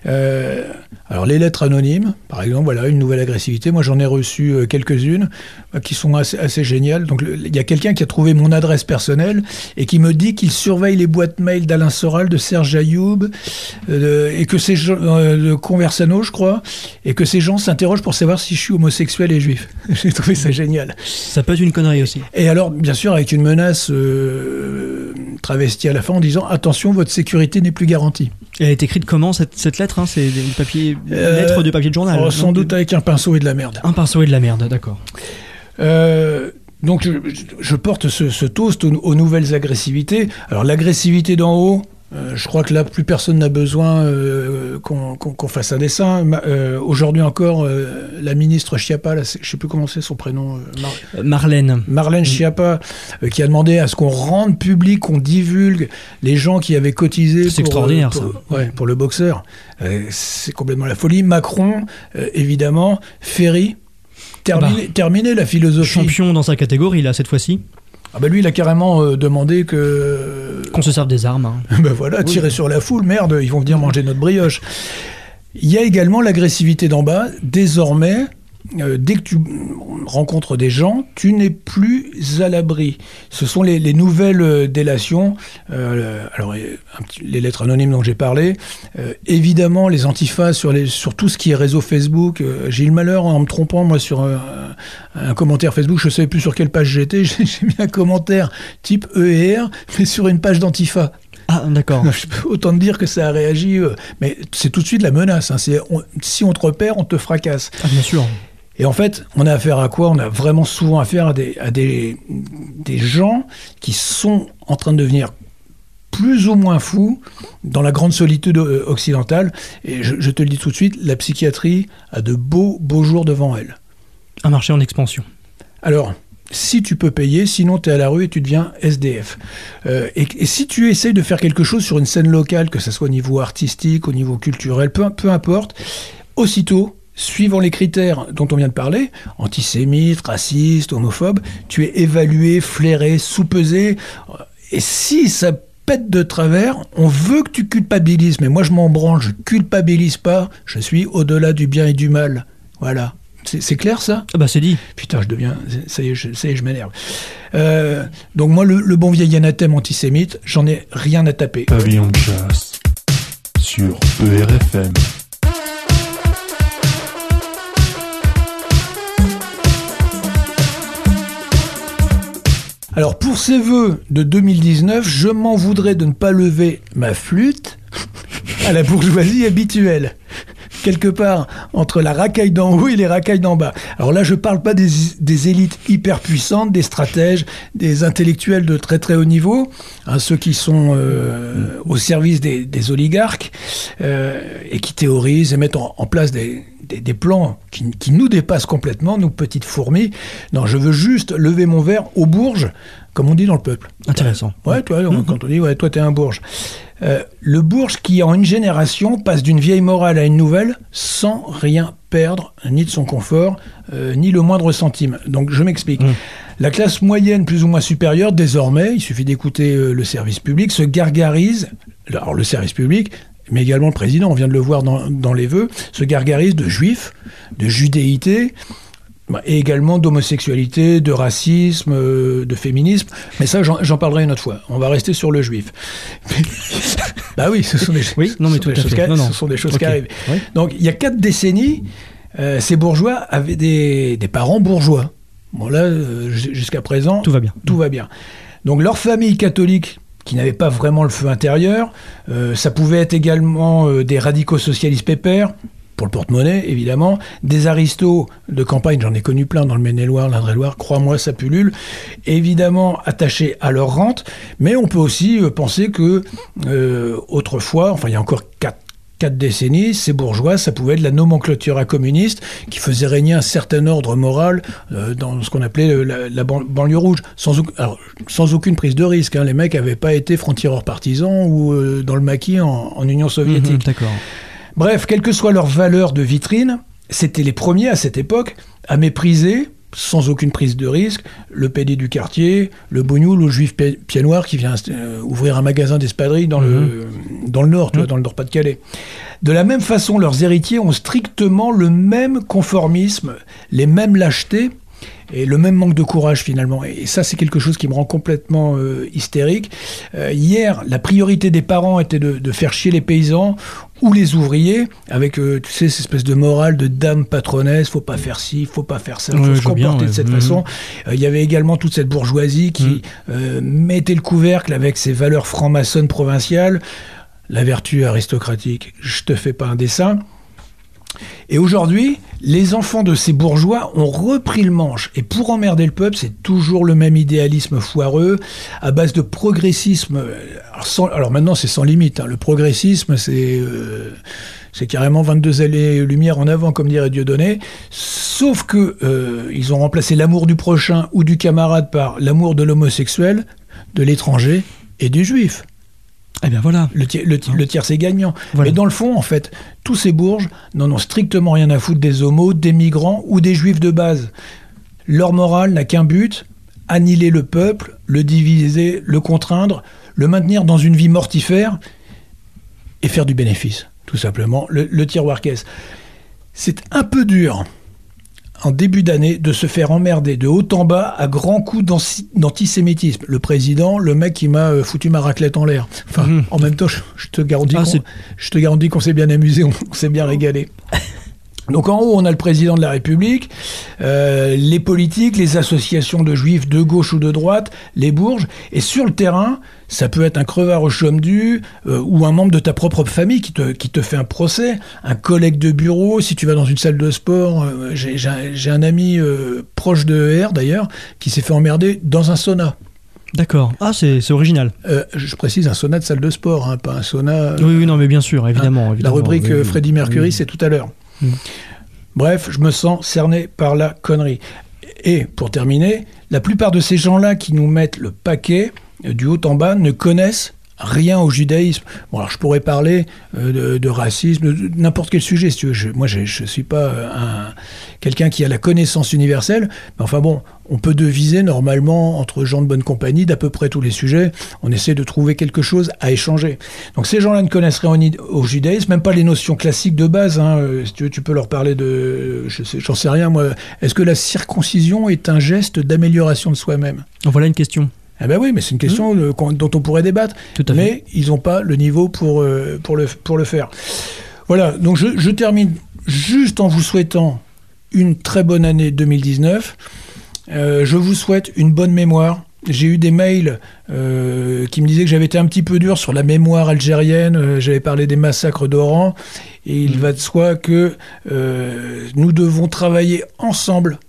Euh, Alors les lettres anonymes, par exemple, voilà une nouvelle agressivité. Moi j'en ai reçu euh, quelques-unes euh, qui sont assez, assez géniales. Donc il y a quelqu'un qui a trouvé mon adresse personnelle et qui me dit qu'il surveille les boîtes mail d'Alain Soral, de Serge Ayoub euh, et que ces gens, de Conversano, je crois, et que ces gens s'interrogent pour savoir si je suis homosexuel et juif. J'ai trouvé ça génial. Ça peut être une connerie aussi. Et alors, bien sûr, avec une menace euh, travestie à la fin en disant attention, votre sécurité n'est plus garantie. Elle est écrite comment cette, cette lettre hein C'est des papiers, Euh, lettre de papier de journal. oh, non sans doute avec un pinceau et de la merde. Un pinceau et de la merde, d'accord. Euh, donc je, je porte ce, ce toast aux, aux nouvelles agressivités. Alors l'agressivité d'en haut, euh, je crois que là plus personne n'a besoin euh, qu'on fasse un dessin. Euh, Aujourd'hui encore, la ministre là, c'est- je sais plus comment c'est son prénom, Mar- Marlène. Marlène Schiappa, euh, qui a demandé à ce qu'on rende public, qu'on divulgue les gens qui avaient cotisé. C'est pour, extraordinaire, pour- ça. ouais, pour le boxeur. C'est complètement la folie. Macron, évidemment. Ferry. Terminé, terminé la philosophie. Champion dans sa catégorie, là, cette fois-ci. Ah bah lui, il a carrément euh, demandé que. Qu'on se serve des armes. hein. ben voilà, tirer sur la foule, merde, ils vont venir manger notre brioche. Il y a également l'agressivité d'en bas. Désormais, euh, dès que tu rencontres des gens, tu n'es plus à l'abri. Ce sont les, les nouvelles euh, délations. euh, alors, petit- les lettres anonymes dont j'ai parlé. Euh, évidemment, les antifas sur, les, sur tout ce qui est réseau Facebook. J'ai eu le malheur, en me trompant, moi, sur un commentaire Facebook, je ne savais plus sur quelle page j'étais. J'ai mis un commentaire type E et R, mais sur une page d'antifa. Ah, d'accord. Autant te dire que ça a réagi, euh, mais c'est tout de suite la menace. hein. On- si on te repère, on te fracasse. Ah, bien sûr. Et en fait, on a affaire à quoi? On a vraiment souvent affaire à des, à des, des gens qui sont en train de devenir plus ou moins fous dans la grande solitude euh, occidentale. Et je, je te le dis tout de suite, la psychiatrie a de beaux, beaux jours devant elle. Un marché en expansion. Alors, si tu peux payer, sinon tu es à la rue et tu deviens SDF. Euh, et, et si tu essayes de faire quelque chose sur une scène locale, que ce soit au niveau artistique, au niveau culturel, peu, peu importe, aussitôt, suivant les critères dont on vient de parler, antisémite, raciste, homophobe, tu es évalué, flairé, sous-pesé. Et si ça pète de travers, on veut que tu culpabilises, mais moi je m'en branle, je culpabilise pas, je suis au-delà du bien et du mal. Voilà. C'est clair ça? Ah bah c'est dit. Putain, je deviens. Ça y est, je, ça y est, je m'énerve. Euh, donc, moi, le, le bon vieil anathème antisémite, j'en ai rien à taper. Pavillon de chasse sur ERFM. Alors, pour ces vœux de 2019, je m'en voudrais de ne pas lever ma flûte à la bourgeoisie habituelle. Quelque part entre la racaille d'en haut et les racailles d'en bas. Alors là, je parle pas des, des élites hyper puissantes, des stratèges, des intellectuels de très très haut niveau, hein, ceux qui sont euh, au service des, des oligarques euh, et qui théorisent et mettent en, en place des, des, des plans qui, qui nous dépassent complètement, nous petites fourmis. Non, je veux juste lever mon verre aux bourges, comme on dit dans le peuple. Intéressant. Ouais, toi, quand on dit, ouais, toi, t'es un bourge. Euh, le bourge qui, en une génération, passe d'une vieille morale à une nouvelle sans rien perdre, ni de son confort, euh, ni le moindre centime. Donc, je m'explique. La classe moyenne, plus ou moins supérieure, désormais, il suffit d'écouter euh, le service public, se gargarise, alors le service public, mais également le président, on vient de le voir dans, dans les vœux, se gargarise de juifs, de judéité, et également d'homosexualité, de racisme, euh, de féminisme. Mais ça, j'en parlerai une autre fois. On va rester sur le juif. bah oui, ce sont des, Oui, non, mais tout choses qui- Non, non. ce sont des choses qui arrivent. Oui. Donc, il y a quatre décennies, euh, ces bourgeois avaient des, des parents bourgeois. Bon, là, euh, jusqu'à présent, Tout va bien. tout va bien. Donc, leur famille catholique, qui n'avait pas vraiment le feu intérieur, euh, ça pouvait être également euh, des radicaux socialistes pépères, pour le porte-monnaie, évidemment, des aristos de campagne, j'en ai connu plein dans le Maine-et-Loire, l'Indre-et-Loire, crois-moi, ça pullule, évidemment attachés à leur rente, mais on peut aussi euh, penser que euh, autrefois, enfin il y a encore quatre décennies, ces bourgeois, ça pouvait être la nomenclature communiste qui faisait régner un certain ordre moral euh, dans ce qu'on appelait la, la ban- banlieue rouge, sans, aucune prise de risque. hein. Les mecs n'avaient pas été frontières partisans ou dans le maquis en, Union soviétique. Mhm, D'accord. Bref, quelle que soit leur valeur de vitrine, c'était les premiers à cette époque à mépriser, sans aucune prise de risque, le PD du quartier, le bougnoul ou le juif pi- pied noir qui vient euh, ouvrir un magasin d'espadrilles dans, le, dans le Nord, tu vois, dans le Nord-Pas-de-Calais. De la même façon, leurs héritiers ont strictement le même conformisme, les mêmes lâchetés et le même manque de courage finalement. Et ça, c'est quelque chose qui me rend complètement euh, hystérique. Euh, hier, la priorité des parents était de, de, faire chier les paysans ou les ouvriers, avec, euh, tu sais, cette espèce de morale de dame patronesse, faut pas faire ci, faut pas faire ça, faut Ouais, se bien, comporter de cette Mhm. façon. Euh, Il y avait également toute cette bourgeoisie qui euh, mettait le couvercle avec ses valeurs franc-maçonnes provinciales, la vertu aristocratique, je te fais pas un dessin. Et aujourd'hui, les enfants de ces bourgeois ont repris le manche. Et pour emmerder le peuple, c'est toujours le même idéalisme foireux, à base de progressisme. Alors, maintenant, c'est sans limite. hein. Le progressisme, c'est euh, carrément 22 années-lumière en avant, comme dirait Dieudonné. Sauf que euh, ils ont remplacé l'amour du prochain ou du camarade par l'amour de l'homosexuel, de l'étranger et du juif. Eh bien voilà. Le, tiers- le, ti- le tiers, c'est gagnant. Voilà. Mais dans le fond, en fait, tous ces bourges n'en ont strictement rien à foutre des homos, des migrants ou des juifs de base. Leur morale n'a qu'un but, annihiler le peuple, le diviser, le contraindre, le maintenir dans une vie mortifère et faire du bénéfice, tout simplement. Le, le tiroir caisse. C'est un peu dur en début d'année de se faire emmerder de haut en bas à grands coups d'antisémitisme. Le président, le mec qui m'a euh, foutu ma raclette en l'air. Enfin, en même temps, je, je te garantis Ah, qu'on je te garantis qu'on s'est bien amusé, on, on s'est bien régalé. Donc en haut, on a le président de la République, euh, les politiques, les associations de juifs de gauche ou de droite, les bourges. Et sur le terrain, ça peut être un crevard au chaume du euh, ou un membre de ta propre famille qui te, qui te fait un procès, un collègue de bureau, si tu vas dans une salle de sport. euh, J'ai un- ami euh, proche de R d'ailleurs qui s'est fait emmerder dans un sauna. D'accord. Ah, c'est original. Euh, je précise un sauna de salle de sport, hein, pas un sauna... Oui, oui, non, mais bien sûr, évidemment. la évidemment, rubrique oui. Freddie Mercury, Oui. c'est tout à l'heure. Mm. Bref, je me sens cerné par la connerie. Et pour terminer, la plupart de ces gens-là qui nous mettent le paquet du haut en bas ne connaissent rien au judaïsme. Bon, alors je pourrais parler euh, de, racisme, de, n'importe quel sujet, si tu veux. Moi, je ne suis pas euh, un, quelqu'un qui a la connaissance universelle, mais enfin bon, on peut deviser normalement entre gens de bonne compagnie d'à peu près tous les sujets. On essaie de trouver quelque chose à échanger. Donc ces gens-là ne connaissent rien au, judaïsme, même pas les notions classiques de base. hein. Euh, Si tu veux, tu peux leur parler de, je j'en sais rien moi. Est-ce que la circoncision est un geste d'amélioration de soi-même? Voilà une question. Eh ben oui, mais c'est une question qu'on- dont on pourrait débattre. Tout à fait. mais ils n'ont pas le niveau pour, euh, pour, le, pour le faire. Voilà, donc je, je termine juste en vous souhaitant une très bonne année 2019. Euh, je vous souhaite une bonne mémoire. J'ai eu des mails euh, qui me disaient que j'avais été un petit peu dur sur la mémoire algérienne. J'avais parlé des massacres d'Oran. Et il va de soi que nous devons travailler ensemble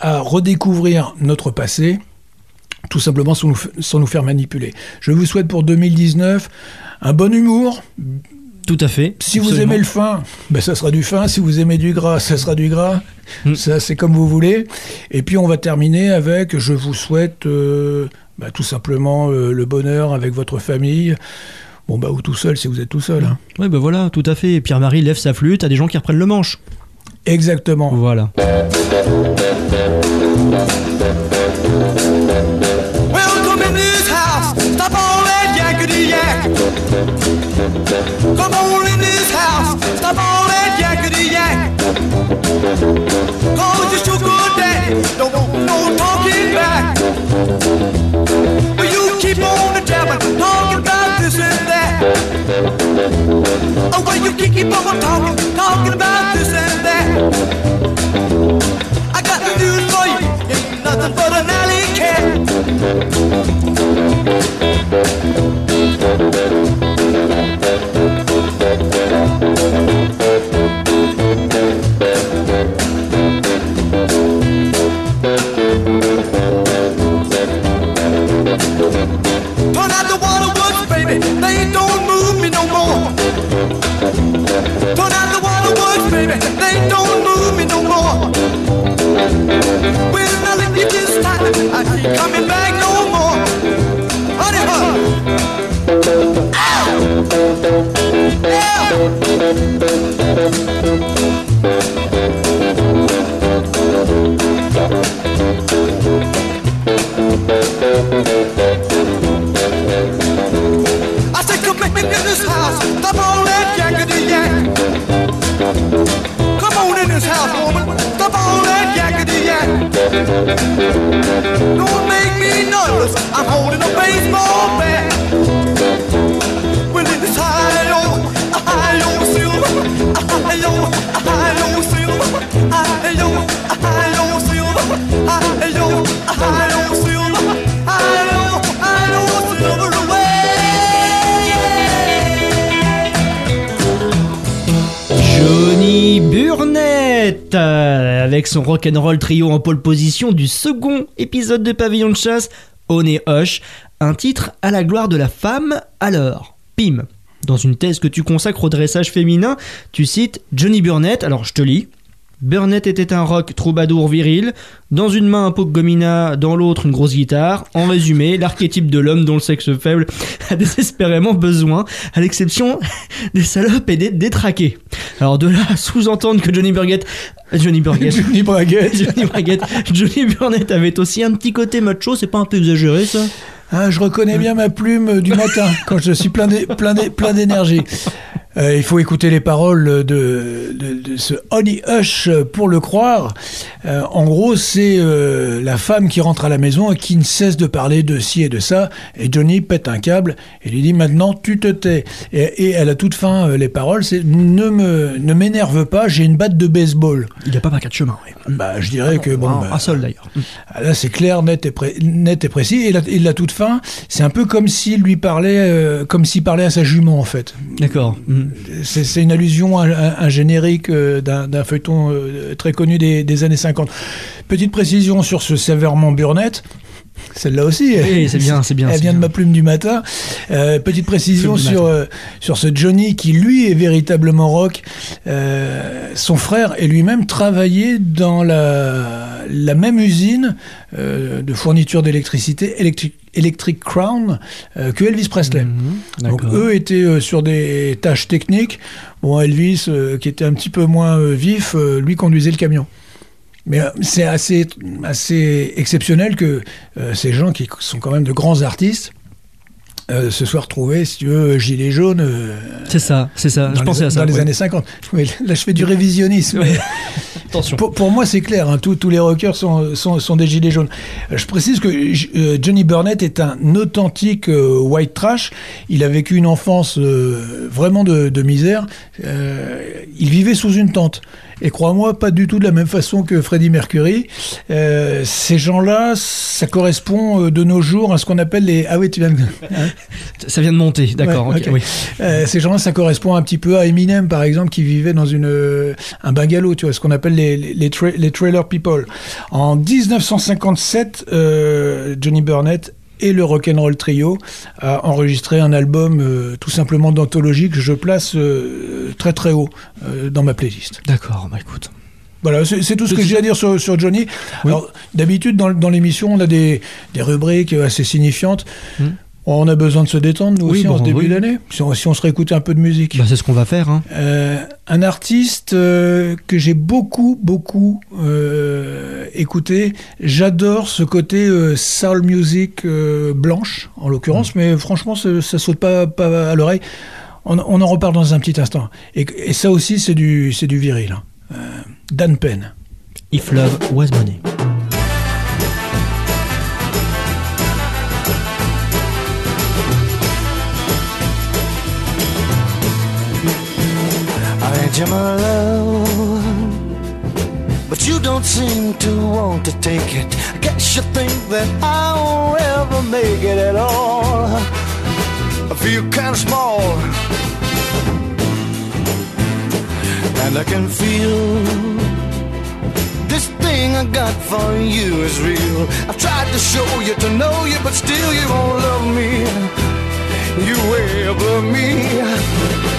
à redécouvrir notre passé, tout simplement sans nous, f- sans nous faire manipuler. Je vous souhaite pour 2019 un bon humour. Tout à fait. Si vous aimez le fin, ben ça sera du fin. Si vous aimez du gras, ça sera du gras. Mm. Ça, c'est comme vous voulez. Et puis, on va terminer avec je vous souhaite euh, bah, tout simplement euh, le bonheur avec votre famille. Bon, bah, ou tout seul si vous êtes tout seul. hein. Ouais, ben voilà, tout à fait. Pierre-Marie lève sa flûte à des gens qui reprennent le manche. Exactement. Voilà. Come on in this house. Stop all that yakety yak. Cause you're so good that don't no talking back. But you keep on jabbing, talking about this and that. Oh, well, you keep on talking, talking about this and that. I got the news for you. Ain't nothing but an alley cat. They don't move me no more. When I leave this time, I ain't coming back no more. Honey, huh? Ow! I said, come make me in this house. The Don't make me I'm holding a baseball bat. Well, away. Johnny Burnett avec son rock'n'roll trio en pole position du second épisode de Pavillon de chasse, On et un titre à la gloire de la femme. Alors, Pim, dans une thèse que tu consacres au dressage féminin, tu cites Johnny Burnett, alors je te lis. Burnett était un rock troubadour viril, dans une main un pot de gomina, dans l'autre une grosse guitare. En résumé, l'archétype de l'homme dont le sexe faible a désespérément besoin, à l'exception des salopes et des détraqués. Alors de là, à sous-entendre que Johnny Burnett... Johnny Burnett... Johnny Braguette. Johnny Burnett... Johnny Burnett avait aussi un petit côté macho, c'est pas un peu exagéré ça? Ah, je reconnais bien ma plume du matin quand je suis plein d'énergie. Euh, il faut écouter les paroles de, de, de ce Honey Hush pour le croire. Euh, en gros, c'est euh, la femme qui rentre à la maison et qui ne cesse de parler de ci et de ça. Et Johnny pète un câble et lui dit maintenant tu te tais. Et, et elle a toute fin les paroles, c'est ne me ne m'énerve pas, j'ai une batte de baseball. Il a pas marqué de chemin, oui. Bah, je dirais que bon. un, bah, un seul d'ailleurs. ah, Là, c'est clair, net et, pré- net et précis. Et la, et la toute fin, c'est un peu comme s'il lui parlait, comme s'il parlait à sa jument, en fait. D'accord. Mm. C'est une allusion à, à un générique euh, d'un feuilleton euh, très connu des, des années 50. Petite précision sur ce sévèrement Burnett. Celle-là aussi, Oui, c'est bien, c'est bien, Elle vient de ma plume du matin. Euh, petite précision sur euh, sur ce Johnny qui lui est véritablement rock. Euh, son frère et lui-même travaillaient dans la la même usine de fourniture d'électricité, Electric, Electric Crown, euh, que Elvis Presley. Donc d'accord. eux étaient euh, sur des tâches techniques. Bon, Elvis, euh, qui était un petit peu moins vif, lui conduisait le camion. Mais c'est assez, assez exceptionnel que ces gens qui sont quand même de grands artistes euh, se soient retrouvés, si tu veux, gilets jaunes. euh, C'est ça, c'est ça. Je les, pensais à ça. Dans les années 50. Oui, là, je fais du révisionnisme. Attention. Pour, pour moi, c'est clair. hein, tous- tous les rockers sont, sont, sont des gilets jaunes. Euh, Je précise que euh, Johnny Burnett est un authentique euh, white trash. Il a vécu une enfance euh, vraiment de, de misère. Euh, il vivait sous une tente. Et crois-moi, pas du tout de la même façon que Freddie Mercury. Euh, ces gens-là, ça correspond euh, de nos jours à ce qu'on appelle les... Ah oui, tu viens de... hein Ça vient de monter, d'accord. Ouais, oui. Euh, ces gens-là, ça correspond un petit peu à Eminem, par exemple, qui vivait dans une, un bungalow, tu vois, ce qu'on appelle les, les, les, tra- les trailer people. En 1957, euh, Johnny Burnett et le Rock'n'Roll Trio a enregistré un album euh, tout simplement d'anthologie que je place euh, très très haut euh, dans ma playlist. D'accord, bah écoute. Voilà, c'est tout ce que j'ai à dire sur, sur Johnny. Alors, d'habitude, dans, dans l'émission, on a des, des rubriques assez signifiantes. On a besoin de se détendre, nous. Oui, aussi, bon, en ce début oui. d'année. Si on, si on se réécoutait un peu de musique. Bah, c'est ce qu'on va faire. Hein. Euh, un artiste euh, que j'ai beaucoup, beaucoup euh, écouté. J'adore ce côté soul music blanche, en l'occurrence, mais franchement, ça, ça saute pas, pas à l'oreille. On, on en reparle dans un petit instant. Et, et ça aussi, c'est du, du viril. hein. Dan Penn. If Love Was Money. Love, but you don't seem to want to take it. I guess you think that I won't ever make it at all. I feel kinda small, and I can feel this thing I got for you is real. I've tried to show you to know you, but still you won't love me. You way above me.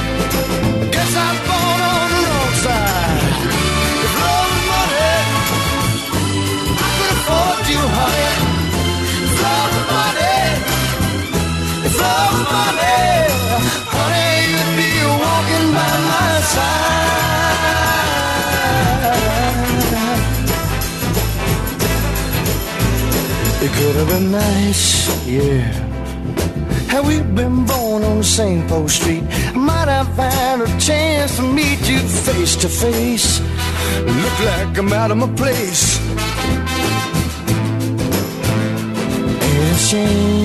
Money, honey, you'd be walking by my side. It could have been nice, yeah. Had we been born on the same Paul Street. I might have had a chance to meet you face to face. Look like I'm out of my place. It's a shame.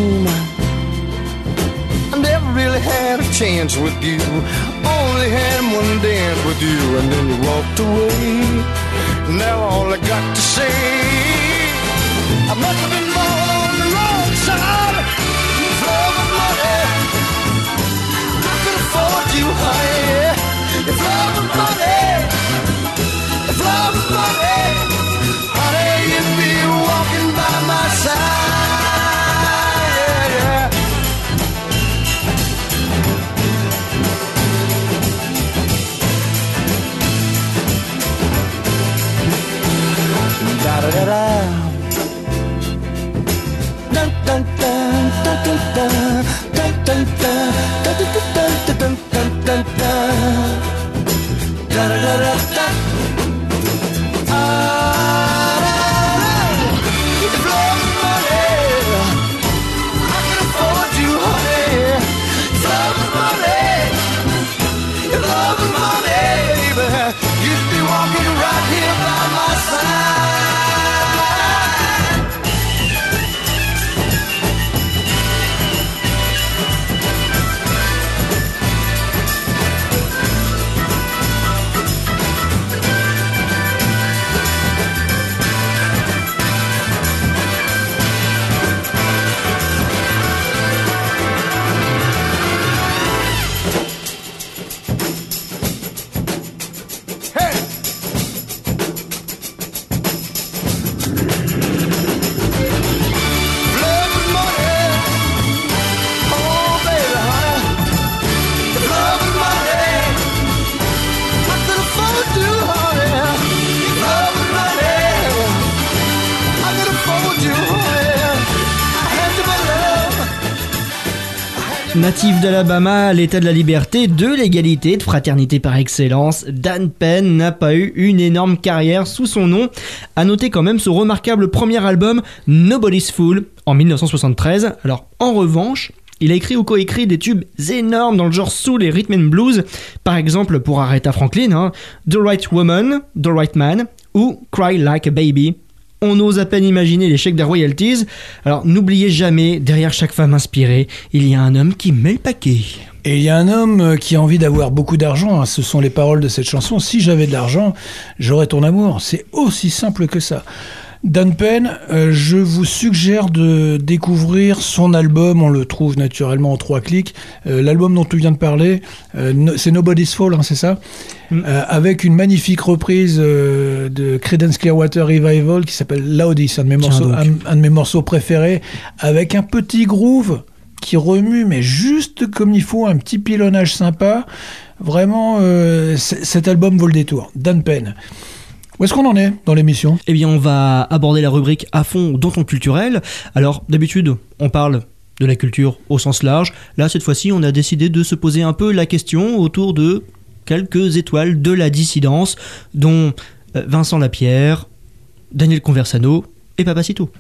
Really had a chance with you. Only had one dance with you, and then you walked away. Now all I got to say, I must have been born on the wrong side. Love and money, I could afford you, honey. If love was money, da da da da. Natif d'Alabama, l'état de la liberté, de l'égalité, de fraternité par excellence, Dan Penn n'a pas eu une énorme carrière sous son nom. À noter quand même ce remarquable premier album Nobody's Fool en 1973. Alors en revanche, il a écrit ou coécrit des tubes énormes dans le genre soul et rhythm and blues, par exemple pour Aretha Franklin, hein, The Right Woman, The Right Man ou Cry Like a Baby. On ose à peine imaginer l'échec des royalties. Alors n'oubliez jamais, derrière chaque femme inspirée, il y a un homme qui met le paquet. Et il y a un homme euh, qui a envie d'avoir beaucoup d'argent, hein, ce sont les paroles de cette chanson. Si j'avais de l'argent, j'aurais ton amour. C'est aussi simple que ça. Dan Penn, euh, je vous suggère de découvrir son album, on le trouve naturellement en trois clics. Euh, L'album dont tu viens de parler, euh, no- c'est Nobody's Fall, hein, c'est ça Euh, Avec une magnifique reprise euh, de Creedence Clearwater Revival qui s'appelle Loudis, un de, mes morceaux, un, un de mes morceaux préférés, avec un petit groove qui remue, mais juste comme il faut, un petit pilonnage sympa. Vraiment, euh, cet album vaut le détour. Dan Penn. Où est-ce qu'on en est dans l'émission? Eh bien, on va aborder la rubrique à fond dans ton culturel. Alors, d'habitude, on parle de la culture au sens large. Là, cette fois-ci, on a décidé de se poser un peu la question autour de quelques étoiles de la dissidence, dont euh, Vincent Lapierre, Daniel Conversano et Papacito.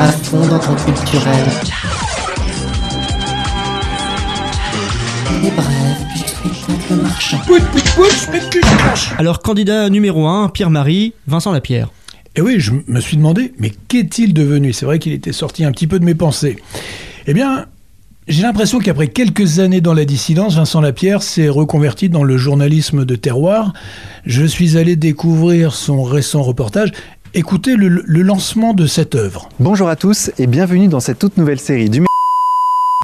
À fond dans ton culturel. Les brèves marchand. Alors, candidat numéro 1, Pierre-Marie, Vincent Lapierre. Et oui, je me suis demandé, mais qu'est-il devenu? C'est vrai qu'il était sorti un petit peu de mes pensées. Eh bien, j'ai l'impression qu'après quelques années dans la dissidence, Vincent Lapierre s'est reconverti dans le journalisme de terroir. Je suis allé découvrir son récent reportage. Écoutez le, le lancement de cette œuvre. Bonjour à tous et bienvenue dans cette toute nouvelle série du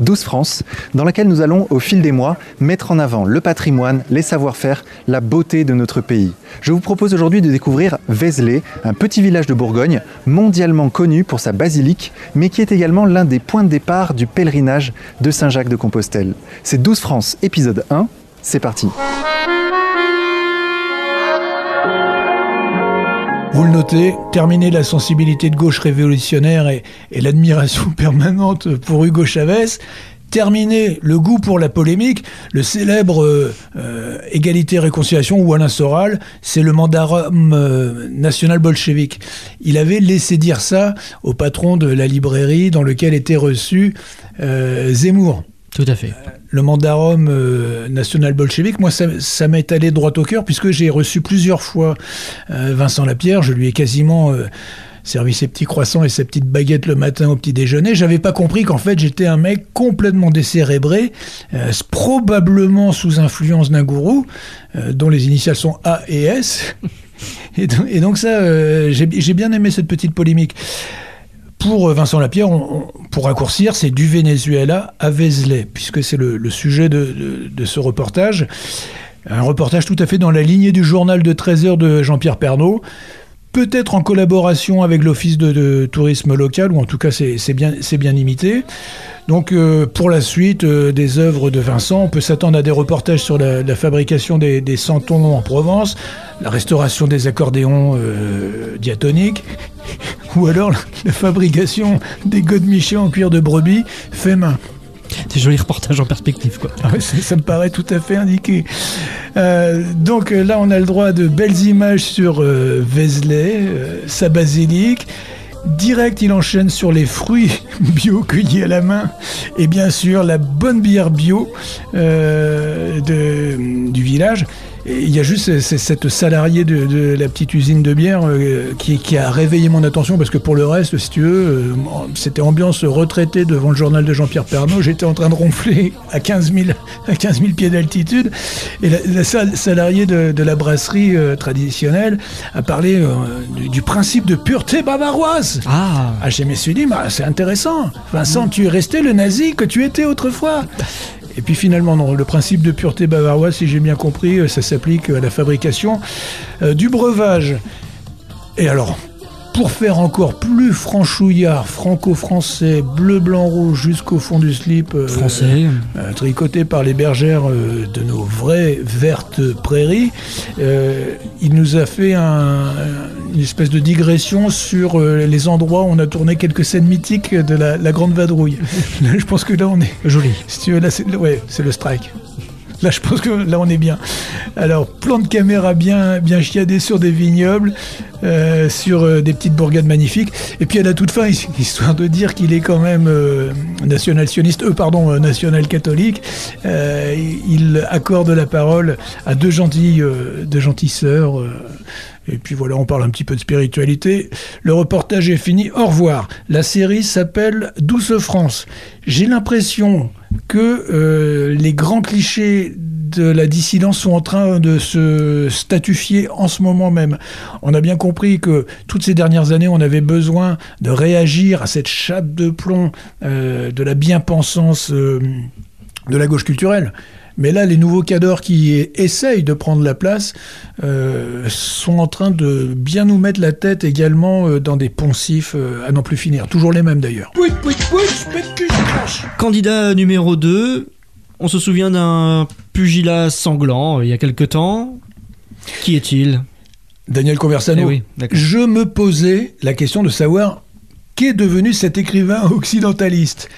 12 France, dans laquelle nous allons, au fil des mois, mettre en avant le patrimoine, les savoir-faire, la beauté de notre pays. Je vous propose aujourd'hui de découvrir Vézelay, un petit village de Bourgogne, mondialement connu pour sa basilique, mais qui est également l'un des points de départ du pèlerinage de Saint-Jacques de Compostelle. C'est 12 France, épisode 1, c'est parti. Vous le notez, terminer la sensibilité de gauche révolutionnaire et, l'admiration permanente pour Hugo Chavez, terminer le goût pour la polémique, le célèbre euh, euh, égalité-réconciliation ou Alain Soral, c'est le mandarum euh, national bolchevique. Il avait laissé dire ça au patron de la librairie dans lequel était reçu Zemmour. Tout à fait. le mandarum euh, national bolchevique, moi, ça, m'est allé droit au cœur puisque j'ai reçu plusieurs fois euh, Vincent Lapierre. Je lui ai quasiment euh, servi ses petits croissants et ses petites baguettes le matin au petit déjeuner. J'avais pas compris qu'en fait, j'étais un mec complètement décérébré, euh, probablement sous influence d'un gourou, euh, dont les initiales sont A et S. Et, donc- ça, euh, j'ai bien aimé cette petite polémique. Pour euh, Vincent Lapierre, pour raccourcir, c'est du Venezuela à Vézelay, puisque c'est le, sujet de ce reportage. Un reportage tout à fait dans la lignée du journal de 13 heures de Jean-Pierre Pernaud, peut-être en collaboration avec l'Office de, tourisme local, ou en tout cas c'est bien, imité. Donc euh, pour la suite euh, des œuvres de Vincent, on peut s'attendre à des reportages sur la, fabrication des, des santons en Provence, la restauration des accordéons euh, diatoniques, ou alors la, fabrication des godemichés en cuir de brebis fait main. Des jolis reportages en perspective, quoi. Ah ça, me paraît tout à fait indiqué. Euh, donc euh, là, on a le droit de belles images sur euh, euh, sa basilique. Direct, il enchaîne sur les fruits bio cueillis à la main et bien sûr la bonne bière bio du village. Et il y a juste cette salariée de, de la petite usine de bière euh, qui, qui a réveillé mon attention parce que pour le reste, si tu veux, euh, c'était ambiance retraitée devant le journal de Jean-Pierre Pernaud. J'étais en train de ronfler à 15 000, à 15 000 pieds d'altitude et la, la sal- salariée de, de la brasserie euh, traditionnelle a parlé euh, du, du principe de pureté bavaroise. Ah, Ah, je me suis dit, bah, c'est intéressant. Vincent, tu es resté le nazi que tu étais autrefois. Et puis finalement, non, le principe de pureté bavaroise, si j'ai bien compris, euh, ça s'applique à la fabrication euh, du breuvage. Et alors, pour faire encore plus franchouillard, franco-français, bleu, blanc, rouge, jusqu'au fond du slip, euh, Français. euh, tricoté par les bergères euh, de nos vraies vertes prairies, il nous a fait un- une espèce de digression sur les endroits où on a tourné quelques scènes mythiques de la, la Grande Vadrouille. Je pense que là, on est... Joli. Si tu veux, là, c'est ouais, c'est le strike. Là, je pense que là, on est bien. Alors, plan de caméra bien, bien chiadé sur des vignobles, euh, sur euh, des petites bourgades magnifiques. Et puis, à la toute fin, his- histoire de dire qu'il est quand même euh, national-sioniste, euh, pardon, national-catholique, il accorde la parole à deux gentilles, deux gentilles sœurs. et puis voilà, on parle un petit peu de spiritualité. Le reportage est fini. Au revoir. La série s'appelle Douce France. J'ai l'impression que euh, les grands clichés de la dissidence sont en train de se statufier en ce moment même. On a bien compris que toutes ces dernières années, on avait besoin de réagir à cette chape de plomb euh, de la bien-pensance euh, de la gauche culturelle. Mais là, les nouveaux cadors qui essayent de prendre la place euh, sont en train de bien nous mettre la tête également euh, dans des poncifs euh, à n'en plus finir. Toujours les mêmes d'ailleurs. Candidat numéro 2, on se souvient d'un pugilat sanglant euh, il y a quelque temps. Qui est-il? Daniel Conversano. Eh oui. Je me posais la question de savoir qu'est devenu cet écrivain occidentaliste.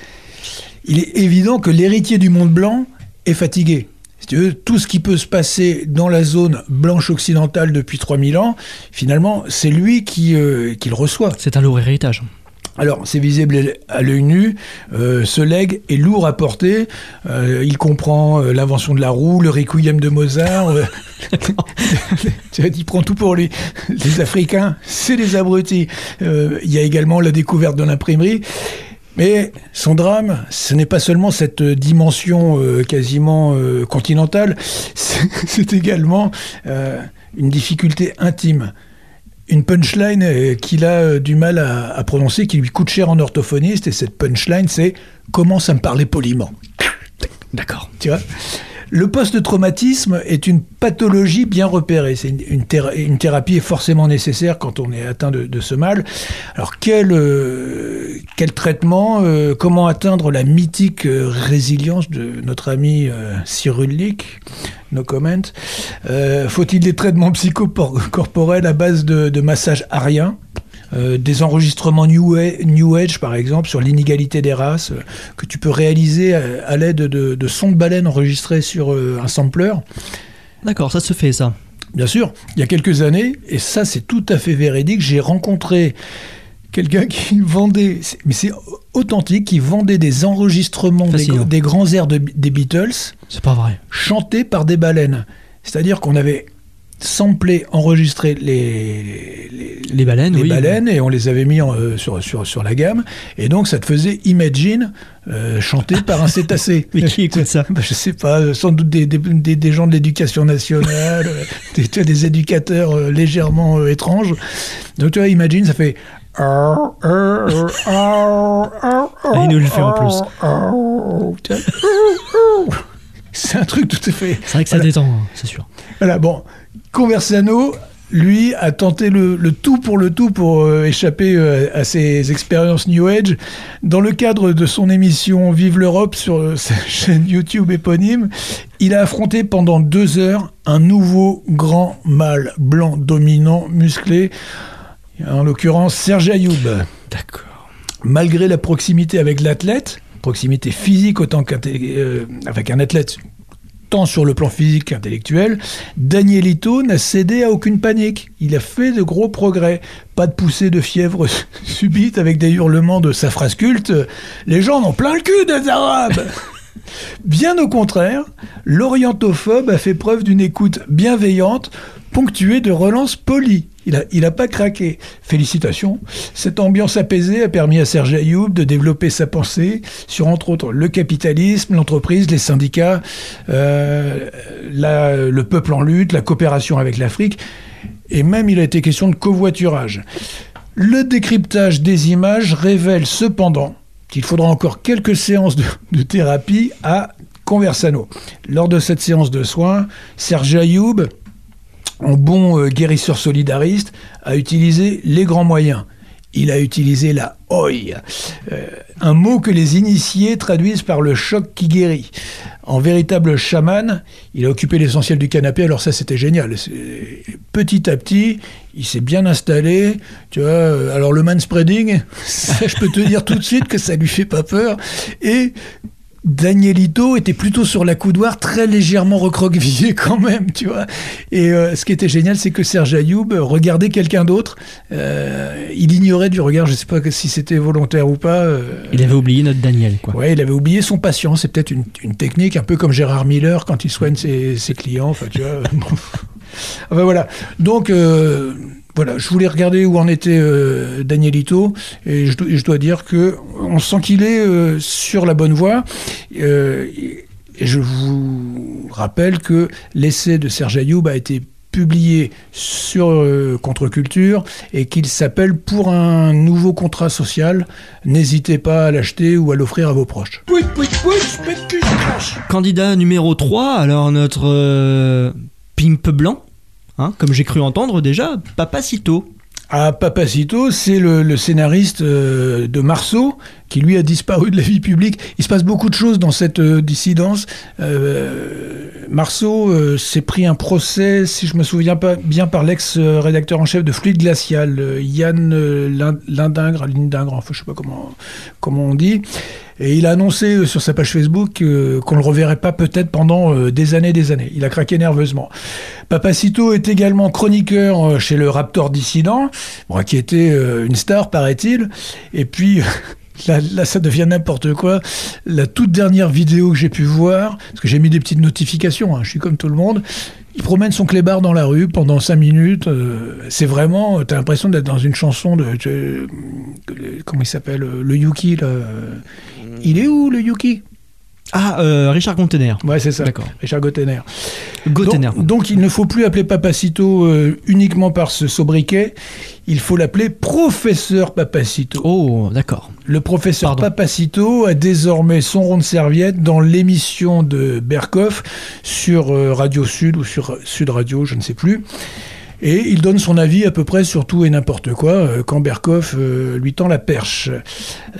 Il est évident que l'héritier du monde blanc est fatigué. Si tu veux, tout ce qui peut se passer dans la zone blanche occidentale depuis 3000 ans, finalement, c'est lui qui, euh, qui le reçoit. C'est un lourd héritage. Alors, c'est visible à l'œil nu. euh, ce legs est lourd à porter. Euh, il comprend euh, l'invention de la roue, le requiem de Mozart. il prend tout pour lui. Les Africains, c'est des abrutis. Il y a également la découverte de l'imprimerie. Mais son drame, ce n'est pas seulement cette dimension euh, quasiment euh, continentale, c'est également euh, une difficulté intime une punchline euh, qu'il a euh, du mal à, à prononcer, qui lui coûte cher en orthophoniste, et cette punchline, c'est commence à me parler poliment? D'accord. Tu vois? Le post-traumatisme est une pathologie bien repérée. C'est une, une, théra- une thérapie est forcément nécessaire quand on est atteint de, ce mal. Alors quel, euh, quel traitement euh, Comment atteindre la mythique euh, résilience de notre ami Cyrulnik No comment? Faut-il des traitements psychocorporels à base de, de massage arien? Euh, des enregistrements New, A- New Age, par exemple, sur l'inégalité des races, euh, que tu peux réaliser à, à l'aide de, de sons de baleine enregistrés sur euh, un sampler. D'accord, ça se fait ça. Bien sûr, il y a quelques années, et ça c'est tout à fait véridique, j'ai rencontré quelqu'un qui vendait, mais c'est authentique, qui vendait des enregistrements des, grands airs de- des Beatles C'est pas vrai. chantés par des baleines. C'est-à-dire qu'on avait samplé, enregistré les, les, Les baleines, les oui. baleines et on les avait mis en, euh, sur, sur, sur la gamme. Et donc ça te faisait Imagine euh, chanté par un cétacé. Mais qui écoute ça? Bah, Je sais pas, euh, sans doute des, des, des- des gens de l'éducation nationale, des, des éducateurs euh, légèrement étranges. Donc tu vois, Imagine, ça fait... Ah, il nous le fait en vois? C'est un truc tout à fait... C'est vrai que ça Voilà. détend, hein, c'est sûr. Voilà, bon. Conversano, lui, a tenté le, le tout pour le tout pour euh, échapper euh, à ses expériences New Age. Dans le cadre de son émission Vive l'Europe sur euh, sa chaîne YouTube éponyme, il a affronté pendant deux heures un nouveau grand mâle blanc dominant, musclé, en l'occurrence Serge Ayoub. D'accord. Malgré la proximité avec l'athlète, proximité physique autant qu'avec un athlète tant sur le plan physique qu'intellectuel, Danielito n'a cédé à aucune panique. Il a fait de gros progrès. Pas de poussée de fièvre subite avec des hurlements de sa. Les gens en ont plein le cul des Arabes Bien au contraire, l'orientophobe a fait preuve d'une écoute bienveillante, ponctuée de relances polies. Il a, il a pas craqué. Félicitations. Cette ambiance apaisée a permis à Serge Ayoub de développer sa pensée sur, entre autres, le capitalisme, l'entreprise, les syndicats, euh, le peuple en lutte, la coopération avec l'Afrique, et même il a été question de covoiturage. Le décryptage des images révèle cependant qu'il faudra encore quelques séances de, de thérapie à Conversano. Lors de cette séance de soins, Serge Ayoub, en bon euh, guérisseur solidariste, a utilisé les grands moyens. Il a utilisé la oi, euh, un mot que les initiés traduisent par le choc qui guérit. En véritable chaman, il a occupé l'essentiel du canapé, alors ça c'était génial. Petit à petit, il s'est bien installé. Tu vois, euh, alors le manspreading, je peux te dire tout de suite que ça lui fait pas peur. Et Danielito était plutôt sur la coudoir, très légèrement recroquevillé quand même, tu vois. Et euh, ce qui était génial, c'est que Serge Ayoub regardait quelqu'un d'autre. Euh, il ignorait du regard, je sais pas si c'était volontaire ou pas. euh, Il avait oublié notre Daniel, quoi. Ouais, il avait oublié son patient. C'est peut-être une, une technique, un peu comme Gérard Miller quand il soigne ses, ses clients. Enfin, tu vois. enfin, voilà. Donc, euh, voilà, je voulais regarder où en était euh, Danielito. Et je, do- je dois dire que on sent qu'il est euh, sur la bonne voie. Euh, et je vous rappelle que l'essai de Serge Ayoub a été publié sur euh, Contre-Culture et qu'il s'appelle Pour un nouveau contrat social. N'hésitez pas à l'acheter ou à l'offrir à vos proches. Candidat numéro 3, alors notre euh, pimp blanc, hein, comme j'ai cru entendre déjà, Papacito. Ah, Papacito, c'est le, scénariste euh, de Marceau, qui lui a disparu de la vie publique. Il se passe beaucoup de choses dans cette euh, dissidence. Euh, Marceau s'est pris un procès, si je me souviens pas bien, par l'ex-rédacteur en chef de Fluide Glacial, Yann Lin- Lindingre, Lindingre, enfin je sais pas comment, comment on dit. Et il a annoncé euh, sur sa page Facebook qu'on le reverrait pas peut-être pendant euh, des années des années. Il a craqué nerveusement. Papacito est également chroniqueur euh, chez le Raptor Dissident, qui était une star, paraît-il. Et puis, là, là, ça devient n'importe quoi. La toute dernière vidéo que j'ai pu voir, parce que j'ai mis des petites notifications, hein, je suis comme tout le monde, il promène son clébard dans la rue pendant 5 minutes. euh, c'est vraiment, t'as l'impression d'être dans une chanson de. de- comment il s'appelle euh, Le Yuki, là. euh, Il est où, le Yuki? Ah, euh, Richard Contener. Ouais, c'est ça. D'accord. Richard Gottener. Gottener. Donc, donc, il ne faut plus appeler Papacito euh, uniquement par ce sobriquet. Il faut l'appeler professeur Papacito. Oh, d'accord. Le professeur Papacito a désormais son rond de serviette dans l'émission de Berkoff sur euh, Radio Sud ou sur Sud Radio, je ne sais plus. Et il donne son avis à peu près sur tout et n'importe quoi euh, quand Berkoff euh, lui tend la perche.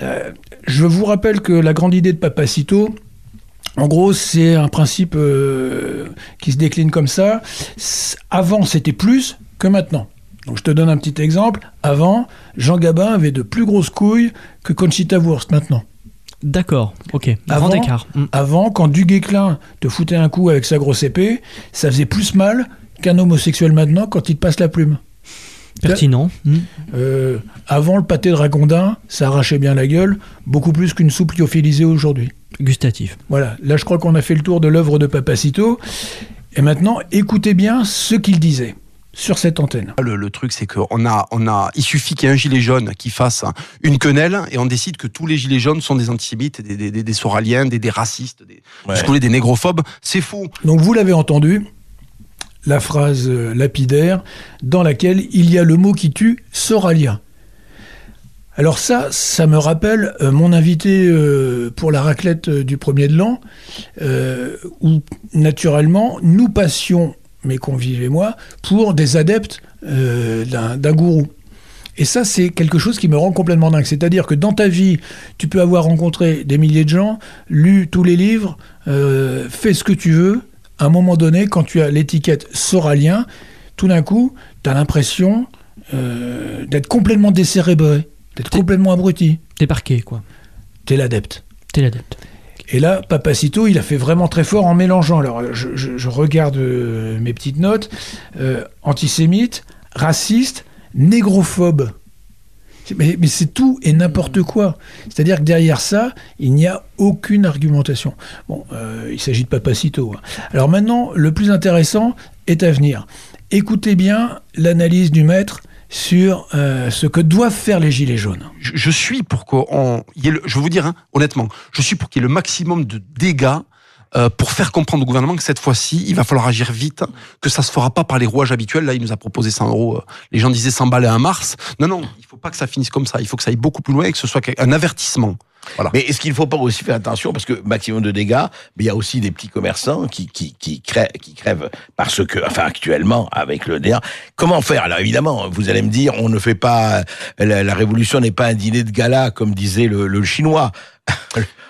Euh, je vous rappelle que la grande idée de Papacito, en gros, c'est un principe euh, qui se décline comme ça. Avant, c'était plus que maintenant. Donc, je te donne un petit exemple. Avant, Jean Gabin avait de plus grosses couilles que Conchita Wurst maintenant. D'accord, ok. Avant, Grand écart. Mm. avant, quand Duguay-Clin te foutait un coup avec sa grosse épée, ça faisait plus mal qu'un homosexuel maintenant quand il te passe la plume. Pertinent. Mm. Euh, avant, le pâté de ragondin, ça arrachait bien la gueule, beaucoup plus qu'une soupe lyophilisée aujourd'hui. Gustatif. Voilà, là je crois qu'on a fait le tour de l'œuvre de Papacito. Et maintenant, écoutez bien ce qu'il disait sur cette antenne. Le, le truc, c'est qu'on a, on a, il suffit qu'il y ait un gilet jaune qui fasse une quenelle et on décide que tous les gilets jaunes sont des antisémites, des, des, des, des soraliens, des, des racistes, des, des négrophobes. C'est faux. Donc vous l'avez entendu, la phrase lapidaire dans laquelle il y a le mot qui tue, soralien. Alors ça, ça me rappelle euh, mon invité euh, pour la raclette euh, du premier de l'an, où naturellement nous passions, mes convives et moi, pour des adeptes d'un gourou. Et ça, c'est quelque chose qui me rend complètement dingue. C'est-à-dire que dans ta vie, tu peux avoir rencontré des milliers de gens, lu tous les livres, fait ce que tu veux. À un moment donné, quand tu as l'étiquette soralien, tout d'un coup, tu as l'impression d'être complètement décérébré, d'être complètement abruti. T'es parqué, quoi. T'es l'adepte. T'es l'adepte. Et là, Papacito, il a fait vraiment très fort en mélangeant. Alors, je, je- je regarde euh, mes petites notes. Euh, antisémite, raciste, négrophobe. Mais, mais c'est tout et n'importe quoi. C'est-à-dire que derrière ça, il n'y a aucune argumentation. Bon, euh, il s'agit de Papacito. hein. Alors maintenant, le plus intéressant est à venir. Écoutez bien l'analyse du maître sur euh, ce que doivent faire les Gilets jaunes. Je, suis pour qu'on, je vous dire hein, honnêtement, je suis pour qu'il y ait le maximum de dégâts. Euh, pour faire comprendre au gouvernement que cette fois-ci, il va falloir agir vite, que ça se fera pas par les rouages habituels. Là, il nous a proposé 100 euros. euh, Les gens disaient 100 balles à mars. Non, non, il faut pas que ça finisse comme ça. Il faut que ça aille beaucoup plus loin et que ce soit un avertissement. Voilà. Mais est-ce qu'il ne faut pas aussi faire attention? Parce que maximum de dégâts, mais il y a aussi des petits commerçants qui qui crèvent, parce que enfin actuellement avec le DR, comment faire? Alors évidemment, vous allez me dire, on ne fait pas la, révolution n'est pas un dîner de gala comme disait le chinois.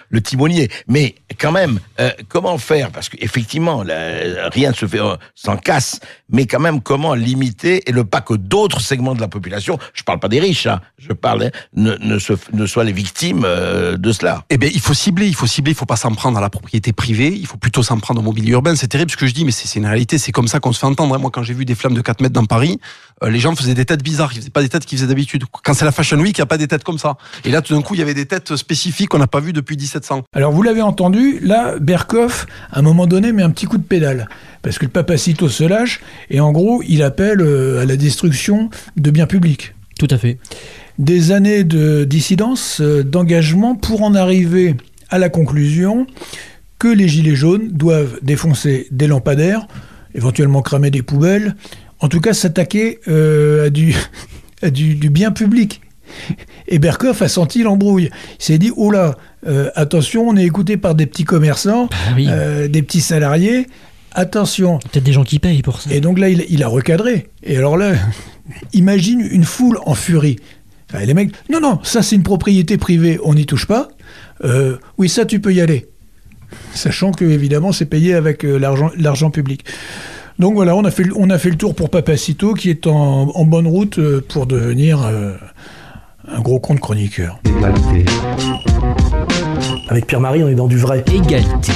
Le timonier, mais quand même, euh, comment faire? Parce qu'effectivement, rien ne se fait euh, sans casse, mais quand même, comment limiter et ne pas que d'autres segments de la population, je parle pas des riches, hein, je parle, hein, ne, ne, se, ne soient les victimes euh, de cela. Eh bien, il faut cibler, il faut cibler, il faut pas s'en prendre à la propriété privée, il faut plutôt s'en prendre au mobilier urbain. C'est terrible ce que je dis, mais c'est une réalité, c'est comme ça qu'on se fait entendre. hein. Moi, quand j'ai vu des flammes de 4 mètres dans Paris, les gens faisaient des têtes bizarres, ils faisaient pas des têtes qu'ils faisaient d'habitude. Quand c'est la Fashion Week, il n'y a pas des têtes comme ça. Et là, tout d'un coup, il y avait des têtes spécifiques qu'on n'a pas vues depuis 1700. Alors vous l'avez entendu, là, Berkoff, à un moment donné, met un petit coup de pédale. Parce que le papacito se lâche, et en gros, il appelle euh, à la destruction de biens publics. Tout à fait. Des années de dissidence, euh, d'engagement, pour en arriver à la conclusion que les Gilets jaunes doivent défoncer des lampadaires, éventuellement cramer des poubelles, en tout cas s'attaquer euh, à, du, à du, du bien public. Et Berkoff a senti l'embrouille. Il s'est dit, oh là, euh, attention, on est écouté par des petits commerçants, euh, des petits salariés, attention. Peut-être des gens qui payent pour ça. Et donc là, il, il a recadré. Et alors là, imagine une foule en furie. Enfin, les mecs, non, non, ça c'est une propriété privée, on n'y touche pas. Euh, oui, ça tu peux y aller. Sachant que, évidemment, c'est payé avec l'argent public. Donc voilà, on a, fait, le- on a fait le tour pour Papacito, qui est en, en bonne route euh, pour devenir euh, un gros compte chroniqueur. Avec Pierre-Marie, on est dans du vrai. Égalité.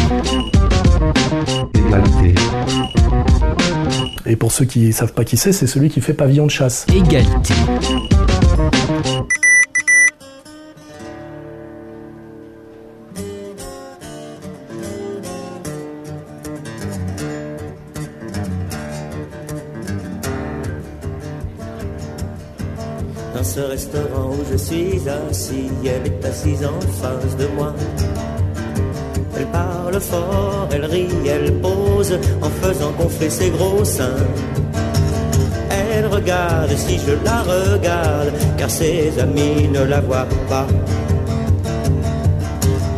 Et pour ceux qui savent pas qui c'est, c'est celui qui fait pavillon de chasse. Égalité. Ce restaurant où je suis assis, elle est assise en face de moi. Elle parle fort, elle rit, elle pose en faisant gonfler ses gros seins. Elle regarde si je la regarde, car ses amis ne la voient pas.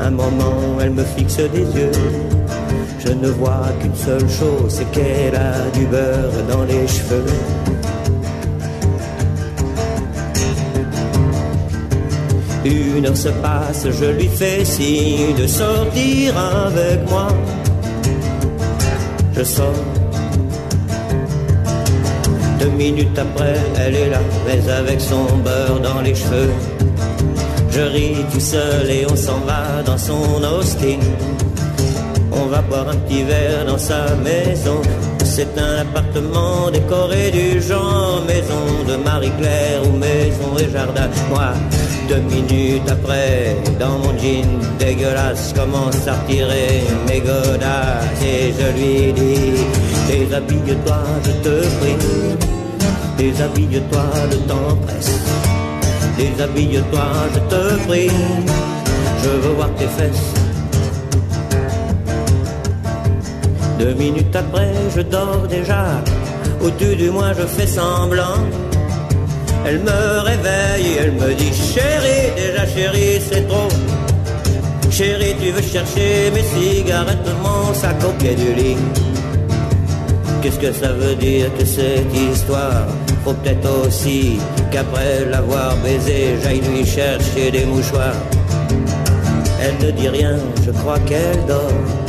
Un moment, elle me fixe des yeux. Je ne vois qu'une seule chose, c'est qu'elle a du beurre dans les cheveux. Une heure se passe, je lui fais signe de sortir avec moi. Je sors. Deux minutes après, elle est là, mais avec son beurre dans les cheveux. Je ris tout seul et on s'en va dans son Austin. On va boire un petit verre dans sa maison. C'est un appartement décoré du genre maison de Marie-Claire ou maison et jardin. Moi, deux minutes après, dans mon jean dégueulasse, commence à retirer mes godasses et je lui dis Déshabille-toi, je te prie. Déshabille-toi, le temps presse. Déshabille-toi, je te prie. Je veux voir tes fesses. Deux minutes après, je dors déjà. Au-dessus du moins, je fais semblant. Elle me réveille elle me dit Chérie, déjà chérie, c'est trop. Chérie, tu veux chercher mes cigarettes, mon sac au pied du lit. Qu'est-ce que ça veut dire que cette histoire? Faut peut-être aussi qu'après l'avoir baisé, j'aille lui chercher des mouchoirs. Elle ne dit rien, je crois qu'elle dort.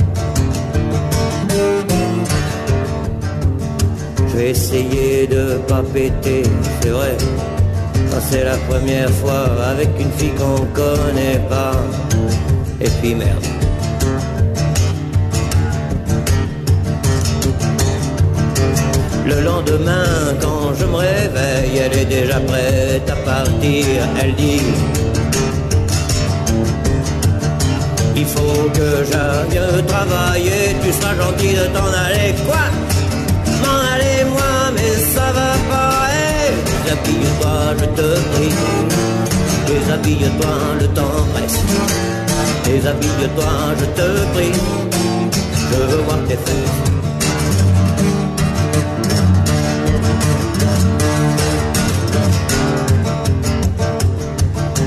Essayer de pas péter, c'est vrai. Ça c'est la première fois avec une fille qu'on connaît pas. Et puis merde. Le lendemain, quand je me réveille, elle est déjà prête à partir. Elle dit Il faut que j'aille travailler, tu seras gentil de t'en aller. Je te prie. Déshabille-toi, le temps presse. Déshabille-toi, je te prie. Je veux voir tes fesses.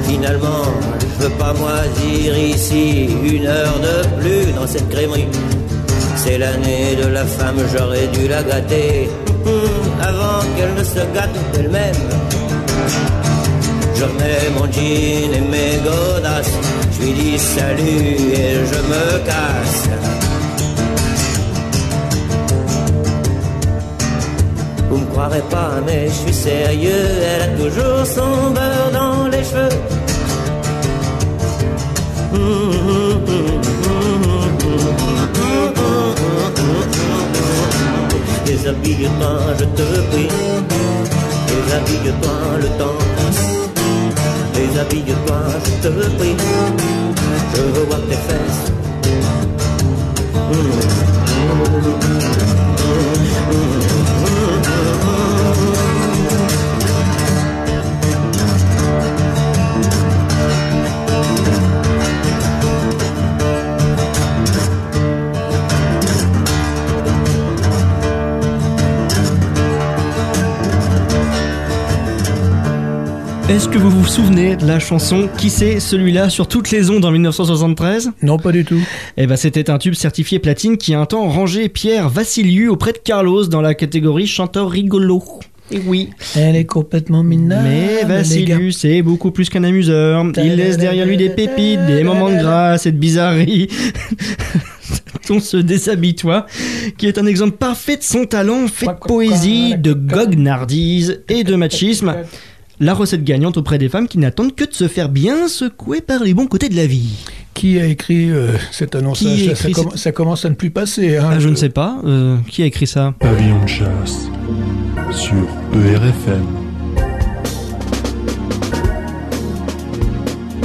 Finalement, je veux pas moisir ici une heure de plus dans cette crèmerie. C'est l'année de la femme, j'aurais dû la gâter hum, avant qu'elle ne se gâte d'elle-même. Je remets mon jean et mes godasses, je lui dis salut et je me casse. Vous me croirez pas, mais je suis sérieux, elle a toujours son beurre dans les cheveux. Déshabille-toi, je te prie. Déshabille-toi, le temps passe. Déshabille-toi, je te prie. Je veux voir tes fesses. Est-ce que vous vous souvenez de la chanson Qui c'est celui-là sur toutes les ondes en 1973 Non, pas du tout. Eh ben, c'était un tube certifié platine qui a un temps rangé Pierre Vassiliou auprès de Carlos dans la catégorie chanteur rigolo. Et oui. Elle est complètement minable. Mais. Vassiliou, c'est beaucoup plus qu'un amuseur. Il laisse derrière lui des pépites, des moments de grâce et de bizarrerie. On se déshabille toi, qui est un exemple parfait de son talent fait de poésie, de goguenardise et de machisme. La recette gagnante auprès des femmes qui n'attendent que de se faire bien secouer par les bons côtés de la vie. Qui a écrit euh, cet annonçage Qui a ça, écrit cette- commence à ne plus passer. hein. Ah, je ne sais pas. euh, qui a écrit ça? Pavillon de chasse sur ERFM.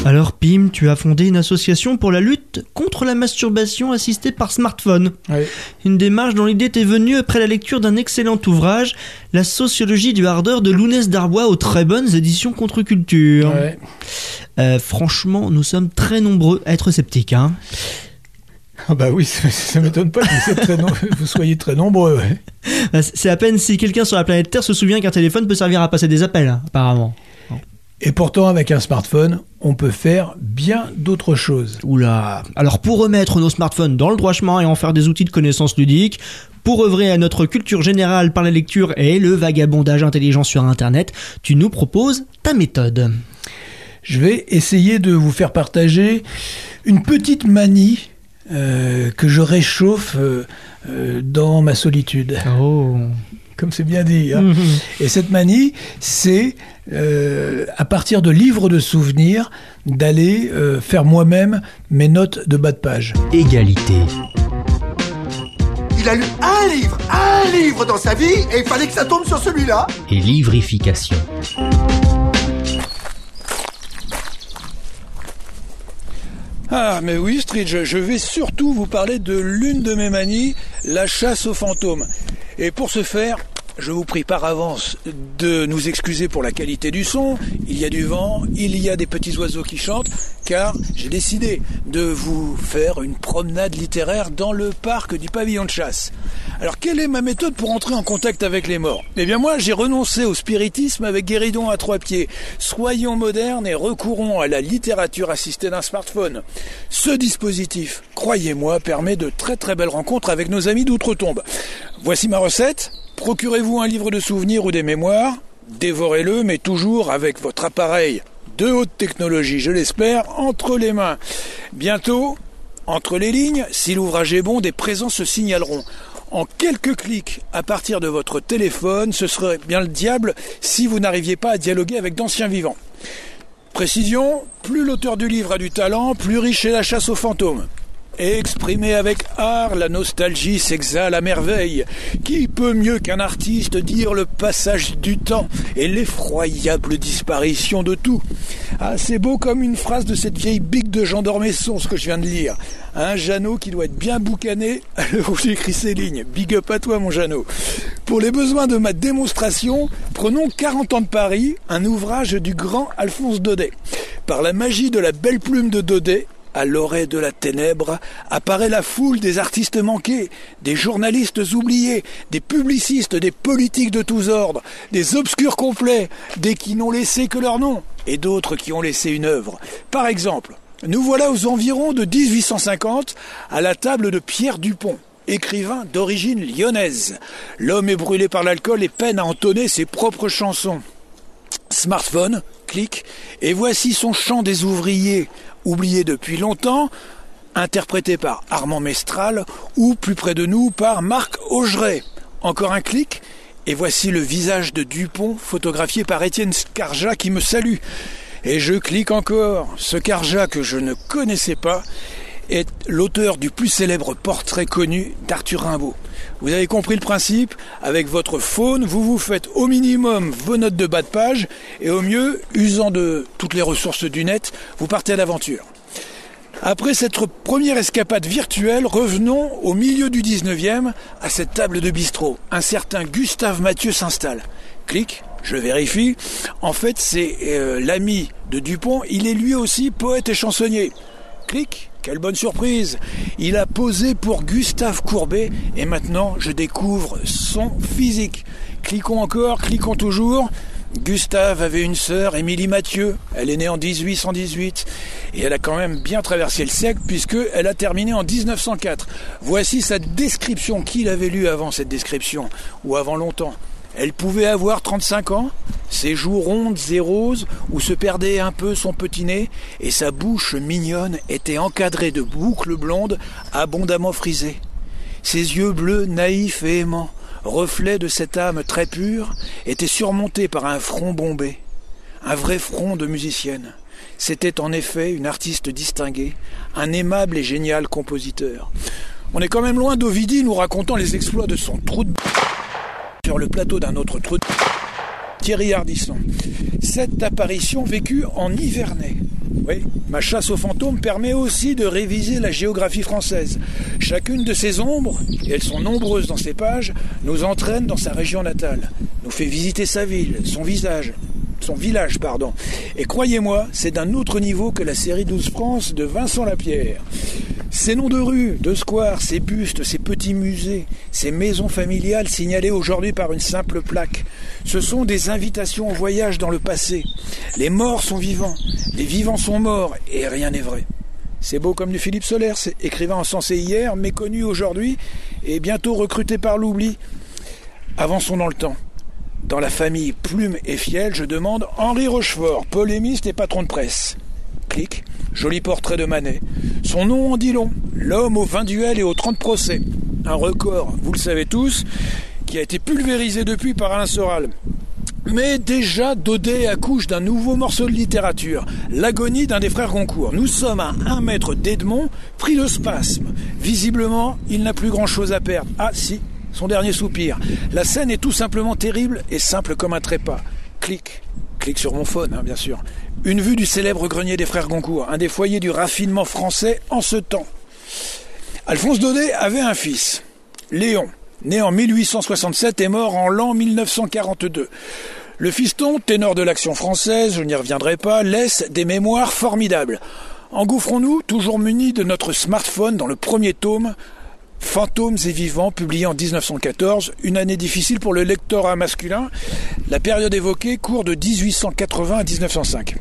Alors, Pim, tu as fondé une association pour la lutte contre la masturbation assistée par smartphone. Une démarche dont l'idée t'est venue après la lecture d'un excellent ouvrage, La sociologie du hardeur de Lounès Darbois aux très bonnes éditions Contre-Culture. Euh, franchement, nous sommes très nombreux à être sceptiques. Hein. Ah bah oui, ça, ça m'étonne pas que vous, très soyez très nombreux. ouais. Euh, C'est à peine si quelqu'un sur la planète Terre se souvient qu'un téléphone peut servir à passer des appels, hein, apparemment. Et pourtant, avec un smartphone, on peut faire bien d'autres choses. Oula. Alors pour remettre nos smartphones dans le droit chemin et en faire des outils de connaissance ludique, pour œuvrer à notre culture générale par la lecture et le vagabondage intelligent sur Internet, tu nous proposes ta méthode. Je vais essayer de vous faire partager une petite manie euh, que je réchauffe euh, euh, dans ma solitude. Oh. Comme c'est bien dit. hein. Mhm. Et cette manie, c'est euh, à partir de livres de souvenirs d'aller euh, faire moi-même mes notes de bas de page. Égalité. Il a lu un livre, un livre dans sa vie, et il fallait que ça tombe sur celui-là. et livrification. Ah, mais oui, Street, je, je vais surtout vous parler de l'une de mes manies, la chasse aux fantômes. Et pour ce faire, je vous prie par avance de nous excuser pour la qualité du son. Il y a du vent, il y a des petits oiseaux qui chantent, car j'ai décidé de vous faire une promenade littéraire dans le parc du pavillon de chasse. Alors, quelle est ma méthode pour entrer en contact avec les morts? Eh bien, moi, j'ai renoncé au spiritisme avec Guéridon à trois pieds. Soyons modernes et recourons à la littérature assistée d'un smartphone. Ce dispositif, croyez-moi, permet de très très belles rencontres avec nos amis d'outre-tombe. Voici ma recette. Procurez-vous un livre de souvenirs ou des mémoires? Dévorez-le, mais toujours avec votre appareil de haute technologie, je l'espère, entre les mains. Bientôt, entre les lignes, si l'ouvrage est bon, des présents se signaleront. En quelques clics à partir de votre téléphone, ce serait bien le diable si vous n'arriviez pas à dialoguer avec d'anciens vivants. Précision, plus l'auteur du livre a du talent, plus riche est la chasse aux fantômes. Exprimer avec art la nostalgie s'exhale à merveille. Qui peut mieux qu'un artiste dire le passage du temps et l'effroyable disparition de tout? Ah, c'est beau comme une phrase de cette vieille bique de Jean d'Ormesson, ce que je viens de lire. Un Jeannot qui doit être bien boucané où j'écris ces lignes. Big up à toi, mon Jeannot. Pour les besoins de ma démonstration, prenons 40 ans de Paris, un ouvrage du grand Alphonse Daudet. Par la magie de la belle plume de Daudet, à l'orée de la ténèbre apparaît la foule des artistes manqués, des journalistes oubliés, des publicistes, des politiques de tous ordres, des obscurs complets, des qui n'ont laissé que leur nom, et d'autres qui ont laissé une œuvre. Par exemple, nous voilà aux environs de 1850 à la table de Pierre Dupont écrivain d'origine lyonnaise. L'homme est brûlé par l'alcool et peine à entonner ses propres chansons. Smartphone, clic, et voici son chant des ouvriers, oublié depuis longtemps, interprété par Armand Mestral, ou plus près de nous par Marc Augeret. Encore un clic, et voici le visage de Dupont, photographié par Étienne Scarja qui me salue. Et je clique encore. Ce Carja que je ne connaissais pas est l'auteur du plus célèbre portrait connu d'Arthur Rimbaud. Vous avez compris le principe Avec votre phone, vous vous faites au minimum vos notes de bas de page et au mieux, usant de toutes les ressources du net, vous partez à l'aventure. Après cette première escapade virtuelle, revenons au milieu du 19e à cette table de bistrot. Un certain Gustave Mathieu s'installe. Clic, je vérifie. En fait, c'est euh, l'ami de Dupont. Il est lui aussi poète et chansonnier. Clic, quelle bonne surprise Il a posé pour Gustave Courbet et maintenant je découvre son physique. Cliquons encore, cliquons toujours. Gustave avait une sœur, Émilie Mathieu. Elle est née en 1818 et elle a quand même bien traversé le siècle puisqu'elle a terminé en 1904. Voici sa description. Qui l'avait lu avant cette description ou avant longtemps? Elle pouvait avoir 35 ans, ses joues rondes et roses, où se perdait un peu son petit nez, et sa bouche mignonne était encadrée de boucles blondes abondamment frisées. Ses yeux bleus naïfs et aimants, reflet de cette âme très pure, étaient surmontés par un front bombé, un vrai front de musicienne. C'était en effet une artiste distinguée, un aimable et génial compositeur. On est quand même loin d'Ovidie nous racontant les exploits de son trou de sur le plateau d'un autre trou de Thierry Ardisson. Cette apparition vécue en Nivernais. Oui, ma chasse aux fantômes permet aussi de réviser la géographie française. Chacune de ces ombres, et elles sont nombreuses dans ces pages, nous entraîne dans sa région natale, nous fait visiter sa ville, son visage, son village, pardon. Et croyez-moi, c'est d'un autre niveau que la série 12 France de Vincent Lapierre. Ces noms de rues, de squares, ces bustes, ces petits musées, ces maisons familiales signalées aujourd'hui par une simple plaque, ce sont des invitations au voyage dans le passé. Les morts sont vivants, les vivants sont morts, et rien n'est vrai. C'est beau comme du Philippe Solers, écrivain encensé hier, méconnu aujourd'hui, et bientôt recruté par l'oubli. Avançons dans le temps. Dans la famille Plume et Fiel, je demande Henri Rochefort, polémiste et patron de presse. Clic, joli portrait de Manet. Son nom en dit long, l'homme aux 20 duels et aux 30 procès. Un record, vous le savez tous, qui a été pulvérisé depuis par Alain Soral. Mais déjà, Daudet accouche d'un nouveau morceau de littérature, l'agonie d'un des frères Goncourt. Nous sommes à un mètre d'Edmond, pris de spasme. Visiblement, il n'a plus grand-chose à perdre. Ah si, son dernier soupir. La scène est tout simplement terrible et simple comme un trépas. Clic, clic sur mon phone, hein, bien sûr. Une vue du célèbre grenier des frères Goncourt, un des foyers du raffinement français en ce temps. Alphonse Daudet avait un fils, Léon, né en 1867 et mort en l'an 1942. Le fiston, ténor de l'action française, je n'y reviendrai pas, laisse des mémoires formidables. Engouffrons-nous, toujours munis de notre smartphone, dans le premier tome, Fantômes et vivants, publié en 1914, une année difficile pour le lectorat masculin. La période évoquée court de 1880 à 1905.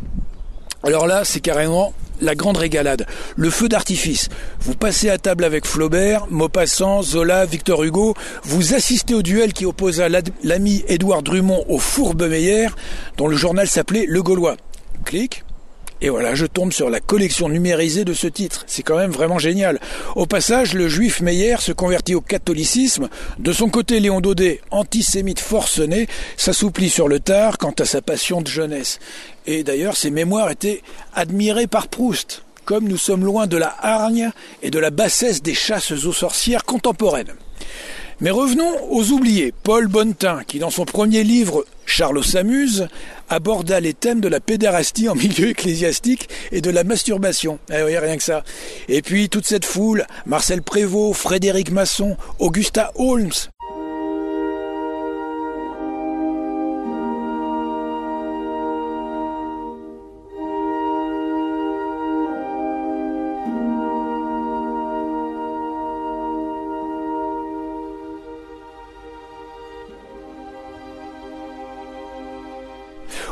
Alors là, c'est carrément la grande régalade, le feu d'artifice. Vous passez à table avec Flaubert, Maupassant, Zola, Victor Hugo, vous assistez au duel qui opposa l'ami Édouard Drummond au fourbe Meyer, dont le journal s'appelait Le Gaulois. Clic, et voilà, je tombe sur la collection numérisée de ce titre. C'est quand même vraiment génial. Au passage, le juif Meyer se convertit au catholicisme. De son côté, Léon Daudet, antisémite forcené, s'assouplit sur le tard quant à sa passion de jeunesse. Et d'ailleurs, ses mémoires étaient admirées par Proust, comme nous sommes loin de la hargne et de la bassesse des chasses aux sorcières contemporaines. Mais revenons aux oubliés. Paul Bonnetin, qui dans son premier livre Charlot s'amuse, aborda les thèmes de la pédérastie en milieu ecclésiastique et de la masturbation. Eh oui, rien que ça. Et puis toute cette foule, Marcel Prévost, Frédéric Masson, Augusta Holmes,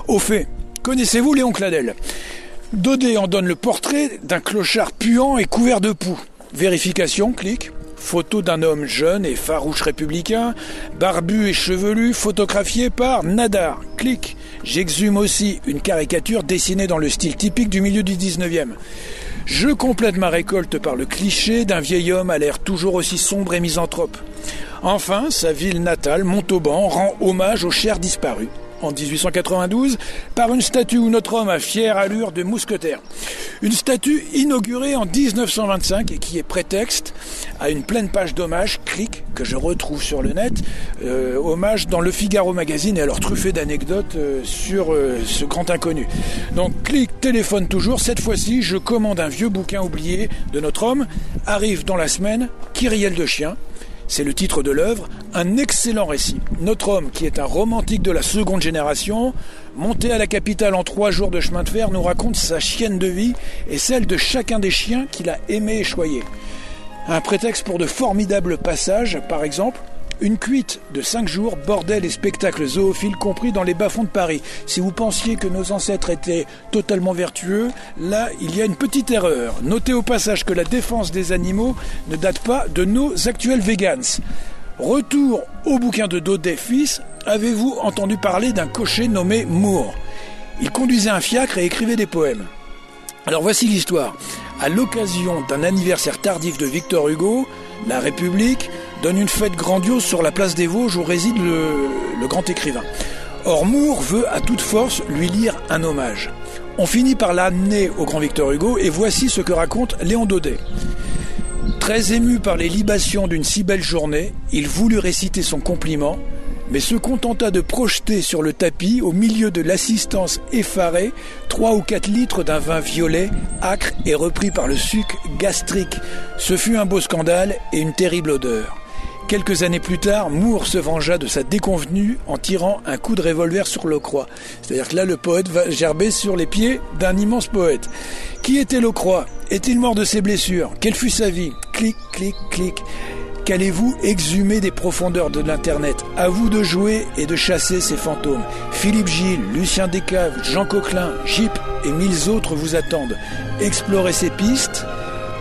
Au fait, connaissez-vous Léon Cladel? Daudet en donne le portrait d'un clochard puant et couvert de poux. Vérification, clic. Photo d'un homme jeune et farouche républicain, barbu et chevelu, photographié par Nadar. Clic. J'exhume aussi une caricature dessinée dans le style typique du milieu du 19e. Je complète ma récolte par le cliché d'un vieil homme à l'air toujours aussi sombre et misanthrope. Enfin, sa ville natale, Montauban, rend hommage aux chers disparus en 1892 par une statue où notre homme a fière allure de mousquetaire. Une statue inaugurée en 1925 et qui est prétexte à une pleine page d'hommage, clic, que je retrouve sur le net, euh, hommage dans le Figaro magazine et alors truffé d'anecdotes euh, sur euh, ce grand inconnu. Donc clic, téléphone toujours, cette fois-ci je commande un vieux bouquin oublié de notre homme, arrive dans la semaine, Kyriel de chien, c'est le titre de l'œuvre, un excellent récit. Notre homme, qui est un romantique de la seconde génération, monté à la capitale en trois jours de chemin de fer, nous raconte sa chienne de vie et celle de chacun des chiens qu'il a aimé et choyé. Un prétexte pour de formidables passages, par exemple, une cuite de 5 jours bordel et spectacles zoophiles compris dans les bas-fonds de Paris. Si vous pensiez que nos ancêtres étaient totalement vertueux, là, il y a une petite erreur. Notez au passage que la défense des animaux ne date pas de nos actuels vegans. Retour au bouquin de Daudet fils, avez-vous entendu parler d'un cocher nommé Moore? Il conduisait un fiacre et écrivait des poèmes. Alors voici l'histoire. À l'occasion d'un anniversaire tardif de Victor Hugo, la République donne une fête grandiose sur la place des Vosges où réside le, grand écrivain. Or, Moore veut à toute force lui lire un hommage. On finit par l'amener au grand Victor Hugo et voici ce que raconte Léon Daudet. Très ému par les libations d'une si belle journée, il voulut réciter son compliment, mais se contenta de projeter sur le tapis, au milieu de l'assistance effarée, trois ou quatre litres d'un vin violet, acre et repris par le suc gastrique. Ce fut un beau scandale et une terrible odeur. Quelques années plus tard, Moore se vengea de sa déconvenue en tirant un coup de revolver sur Locroix. C'est-à-dire que là, le poète va gerber sur les pieds d'un immense poète. Qui était Locroix? Est-il mort de ses blessures? Quelle fut sa vie? Clic, clic, clic. Qu'allez-vous exhumer des profondeurs de l'Internet? À vous de jouer et de chasser ces fantômes. Philippe Gilles, Lucien Descaves, Jean Coquelin, Gip et mille autres vous attendent. Explorez ces pistes,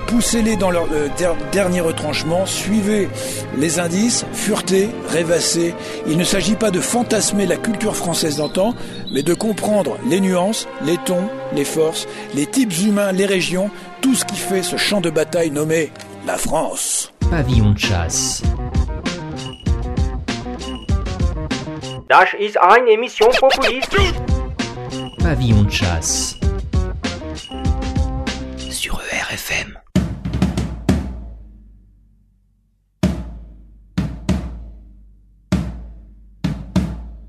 poussez-les dans leur euh, dernier retranchement, suivez les indices, furetez, rêvassez. Il ne s'agit pas de fantasmer la culture française d'antan, mais de comprendre les nuances, les tons, les forces, les types humains, les régions, tout ce qui fait ce champ de bataille nommé la France. Pavillon de chasse. Das ist eine Emission Populist. Pavillon de chasse. Sur ERFM.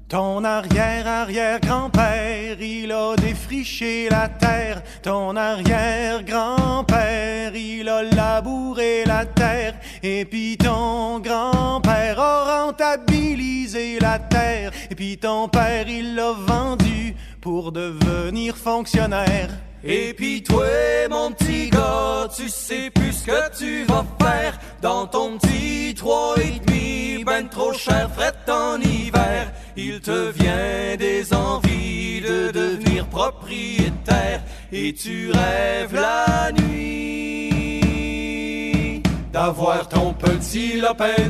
Ton arrière-arrière-grand-père, il a défriché la terre. Ton arrière-grand-père, il a labouré la terre. Et puis ton grand-père a rentabilisé la terre. Et puis ton père, il l'a vendu pour devenir fonctionnaire. Et puis toi, mon petit gars, tu sais plus ce que tu vas faire dans ton petit trois et demi, ben trop cher, fret en hiver. Il te vient des envies de devenir propriétaire et tu rêves la nuit d'avoir ton petit lopin.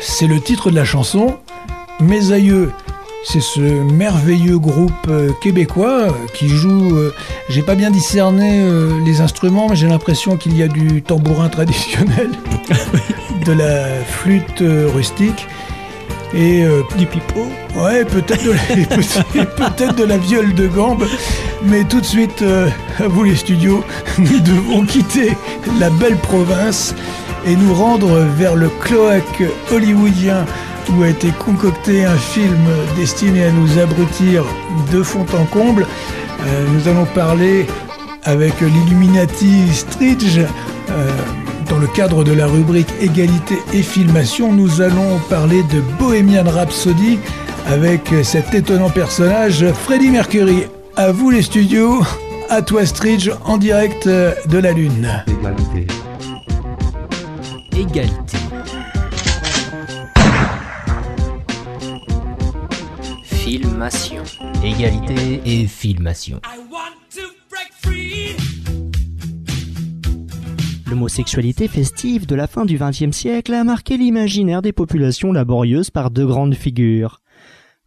C'est le titre de la chanson. Mes aïeux, c'est ce merveilleux groupe euh, québécois euh, qui joue. euh, j'ai pas bien discerné euh, les instruments, mais j'ai l'impression qu'il y a du tambourin traditionnel, de la flûte euh, rustique et du pipeau. Ouais, peut-être de, la- de la viole de gambe. Mais tout de suite, à vous les studios, nous devons quitter la belle province et nous rendre vers le cloaque hollywoodien où a été concocté un film destiné à nous abrutir de fond en comble. Euh, nous allons parler avec l'Illuminati Stridge. euh, dans le cadre de la rubrique Égalité et filmation, nous allons parler de Bohemian Rhapsody avec cet étonnant personnage, Freddie Mercury. À vous les studios, à toi Stridge en direct de la Lune. Égalité. Filmation. Égalité et filmation. L'homosexualité festive de la fin du XXe siècle a marqué l'imaginaire des populations laborieuses par deux grandes figures.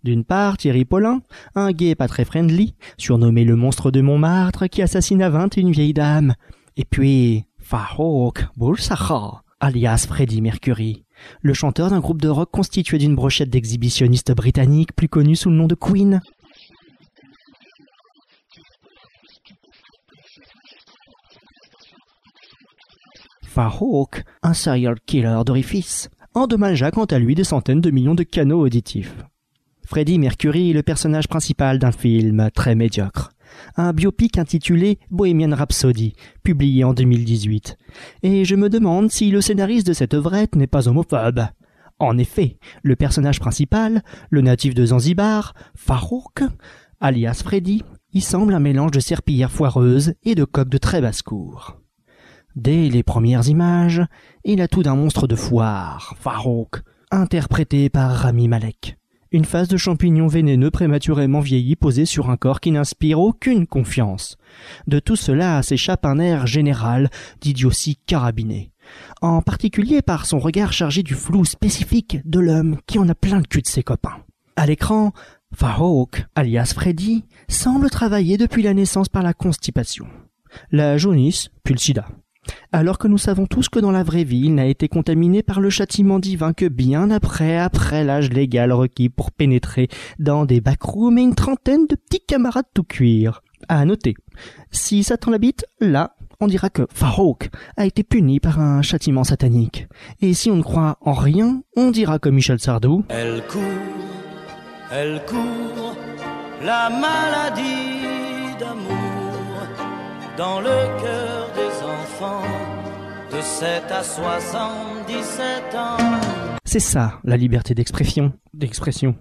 D'une part, Thierry Paulin, un gay pas très friendly, surnommé le monstre de Montmartre qui assassine à vingt une vieille dame. Et puis, Farouk Boulsacha, alias Freddie Mercury, le chanteur d'un groupe de rock constitué d'une brochette d'exhibitionnistes britanniques plus connus sous le nom de Queen. Farhawk, un serial killer d'orifice, endommagea quant à lui des centaines de millions de canaux auditifs. Freddie Mercury est le personnage principal d'un film très médiocre. Un biopic intitulé Bohemian Rhapsody, publié en 2018. Et je me demande si le scénariste de cette œuvrette n'est pas homophobe. En effet, le personnage principal, le natif de Zanzibar, Farouk, alias Freddy, y semble un mélange de serpillière foireuse et de coq de très basse cour. Dès les premières images, il a tout d'un monstre de foire, Farouk, interprété par Rami Malek. Une phase de champignons vénéneux prématurément vieilli posée sur un corps qui n'inspire aucune confiance. De tout cela s'échappe un air général d'idiotie carabinée. En particulier par son regard chargé du flou spécifique de l'homme qui en a plein le cul de ses copains. À l'écran, Farouk, alias Freddy, semble travailler depuis la naissance par la constipation. La jaunisse, puis. Alors que nous savons tous que dans la vraie vie, il n'a été contaminé par le châtiment divin que bien après, après l'âge légal requis pour pénétrer dans des backrooms et une trentaine de petits camarades tout cuir. À noter, si Satan l'habite, là, on dira que Farouk a été puni par un châtiment satanique. Et si on ne croit en rien, on dira comme Michel Sardou. Elle court, elle court, la maladie d'amour dans le enfants de 7 à 77 ans. C'est ça, la liberté d'expression. D'expression.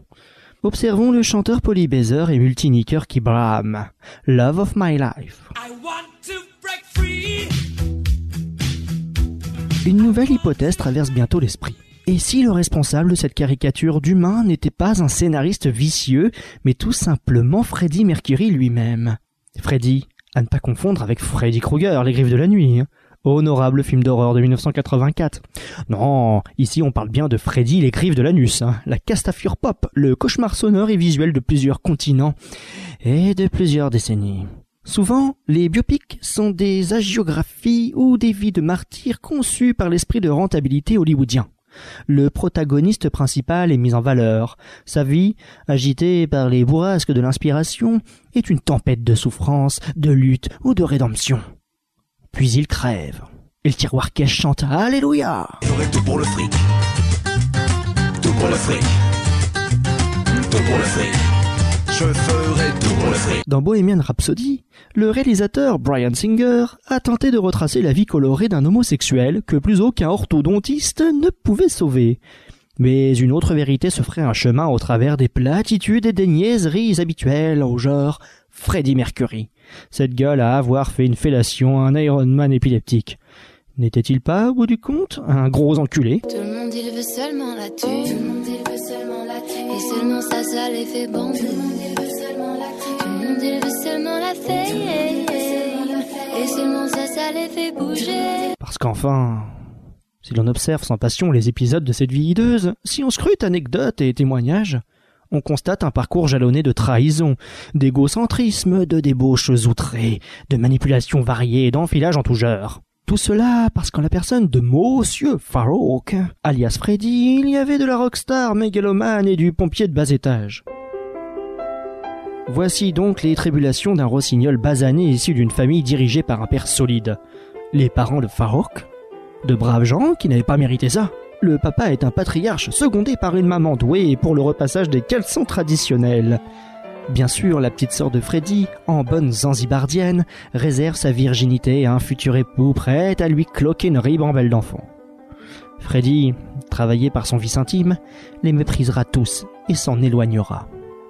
Observons le chanteur polybaiser et multiniqueur qui brame. Love of my life. Une nouvelle hypothèse traverse bientôt l'esprit. Et si le responsable de cette caricature d'humain n'était pas un scénariste vicieux, mais tout simplement Freddie Mercury lui-même? Freddie, à ne pas confondre avec Freddy Krueger, Les Griffes de la Nuit. hein. Honorable film d'horreur de 1984. Non, ici on parle bien de Freddy les griffes de l'anus, hein. la castafure pop, le cauchemar sonore et visuel de plusieurs continents et de plusieurs décennies. Souvent, les biopics sont des hagiographies ou des vies de martyrs conçues par l'esprit de rentabilité hollywoodien. Le protagoniste principal est mis en valeur. Sa vie, agitée par les bourrasques de l'inspiration, est une tempête de souffrance, de lutte ou de rédemption. Puis il crève. Et le tiroir caisse chante Alléluia J'aurai tout pour le. Tout pour le. Tout pour le. Dans Bohemian Rhapsody, le réalisateur Brian Singer a tenté de retracer la vie colorée d'un homosexuel que plus aucun orthodontiste ne pouvait sauver. Mais une autre vérité se ferait un chemin au travers des platitudes et des niaiseries habituelles au genre Freddie Mercury. Cette gueule à avoir fait une fellation à un Iron Man épileptique. N'était-il pas, au bout du compte, un gros enculé? Tout le monde il veut seulement la thune. Tout le monde il veut seulement la thune. Et seulement ça, ça les fait bander. Tout le monde il veut seulement la thune. Tout le monde il veut seulement la faire. Et seulement ça, ça les fait bouger. Parce qu'enfin, si l'on observe sans passion les épisodes de cette vie hideuse, si on scrute anecdotes et témoignages, on constate un parcours jalonné de trahison, d'égocentrisme, de débauches outrées, de manipulations variées et d'enfilage en tout genre. Tout cela parce qu'en la personne de Monsieur Farouk, alias Freddy, il y avait de la rockstar mégalomane et du pompier de bas étage. Voici donc les tribulations d'un rossignol basané issu d'une famille dirigée par un père solide. Les parents de Farouk De braves gens qui n'avaient pas mérité ça. Le papa est un patriarche secondé par une maman douée pour le repassage des caleçons traditionnels. Bien sûr, la petite sœur de Freddy, en bonne zanzibardienne, réserve sa virginité à un futur époux prêt à lui cloquer une ribambelle d'enfants. Freddy, travaillé par son vice intime, les méprisera tous et s'en éloignera.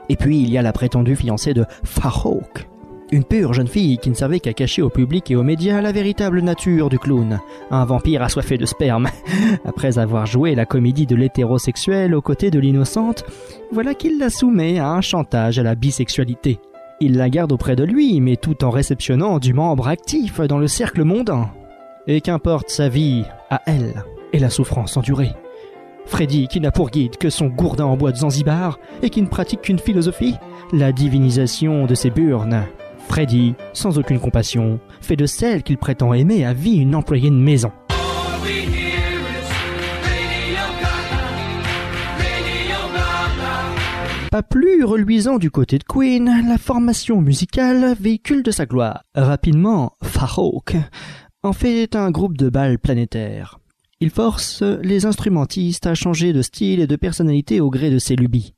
Et puis il y a la prétendue fiancée de Farouk, une pure jeune fille qui ne savait qu'à cacher au public et aux médias la véritable nature du clown, un vampire assoiffé de sperme. Après avoir joué la comédie de l'hétérosexuel aux côtés de l'innocente, voilà qu'il la soumet à un chantage à la bisexualité. Il la garde auprès de lui, mais tout en réceptionnant du membre actif dans le cercle mondain. Et qu'importe sa vie à elle et la souffrance endurée. Freddy, qui n'a pour guide que son gourdin en bois de Zanzibar et qui ne pratique qu'une philosophie, la divinisation de ses burnes. Freddy, sans aucune compassion, fait de celle qu'il prétend aimer à vie une employée de maison. Pas plus reluisant du côté de Queen, la formation musicale véhicule de sa gloire. Rapidement, Farouk en fait un groupe de balles planétaires. Il force les instrumentistes à changer de style et de personnalité au gré de ses lubies.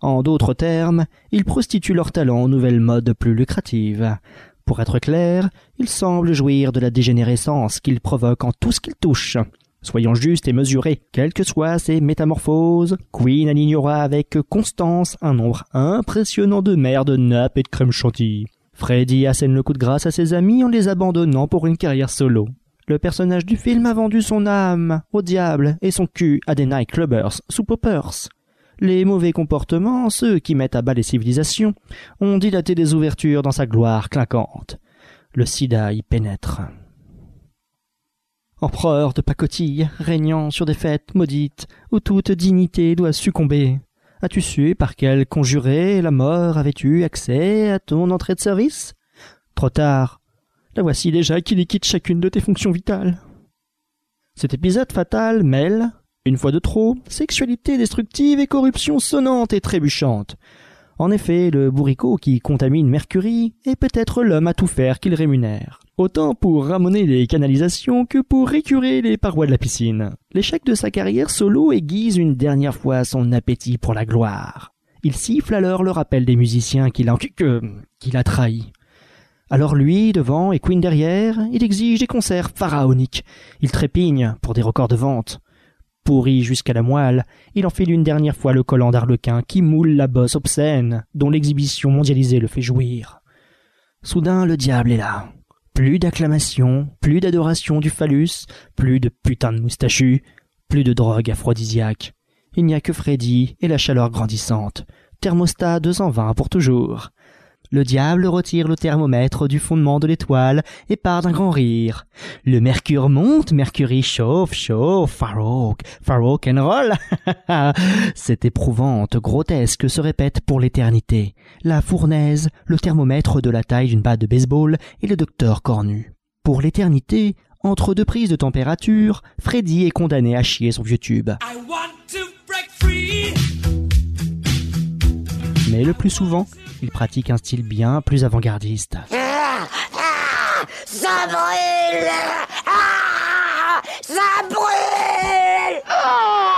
En d'autres termes, il prostitue leur talent aux nouvelles modes plus lucratives. Pour être clair, il semble jouir de la dégénérescence qu'il provoque en tout ce qu'il touche. Soyons justes et mesurés, quelles que soient ces métamorphoses, Queen alignera avec constance un nombre impressionnant de mères de nappes et de crème chantilly. Freddy assène le coup de grâce à ses amis en les abandonnant pour une carrière solo. Le personnage du film a vendu son âme au diable et son cul à des nightclubbers sous poppers. Les mauvais comportements, ceux qui mettent à bas les civilisations, ont dilaté des ouvertures dans sa gloire clinquante. Le sida y pénètre. Empereur de pacotille, régnant sur des fêtes maudites, où toute dignité doit succomber. As-tu su par quel conjuré la mort avait-tu accès à ton entrée de service? Trop tard. La voici déjà qui liquide chacune de tes fonctions vitales. Cet épisode fatal mêle, une fois de trop, sexualité destructive et corruption sonnante et trébuchante. En effet, le bourricot qui contamine Mercury est peut-être l'homme à tout faire qu'il rémunère. Autant pour ramoner les canalisations que pour récurer les parois de la piscine. L'échec de sa carrière solo aiguise une dernière fois son appétit pour la gloire. Il siffle alors le rappel des musiciens qu'il a, qu'il a trahis. Alors lui, devant et Queen derrière, il exige des concerts pharaoniques. Il trépigne pour des records de vente. Pourri jusqu'à la moelle, il enfile une dernière fois le collant d'arlequin qui moule la bosse obscène, dont l'exhibition mondialisée le fait jouir. Soudain, le diable est là. Plus d'acclamation, plus d'adoration du phallus, plus de putain de moustachu, plus de drogue aphrodisiaque. Il n'y a que Freddy et la chaleur grandissante. Thermostat 220 pour toujours. Le diable retire le thermomètre du fondement de l'étoile et part d'un grand rire. Le mercure monte, Mercury chauffe, chauffe, Farouk, Farouk and roll. Cette éprouvante, grotesque se répète pour l'éternité. La fournaise, le thermomètre de la taille d'une batte de baseball et le docteur cornu. Pour l'éternité, entre deux prises de température, Freddy est condamné à chier son vieux tube. Mais le plus souvent, il pratique un style bien plus avant-gardiste. Ah, ah, ça brûle. Ah, Ça brûle ah,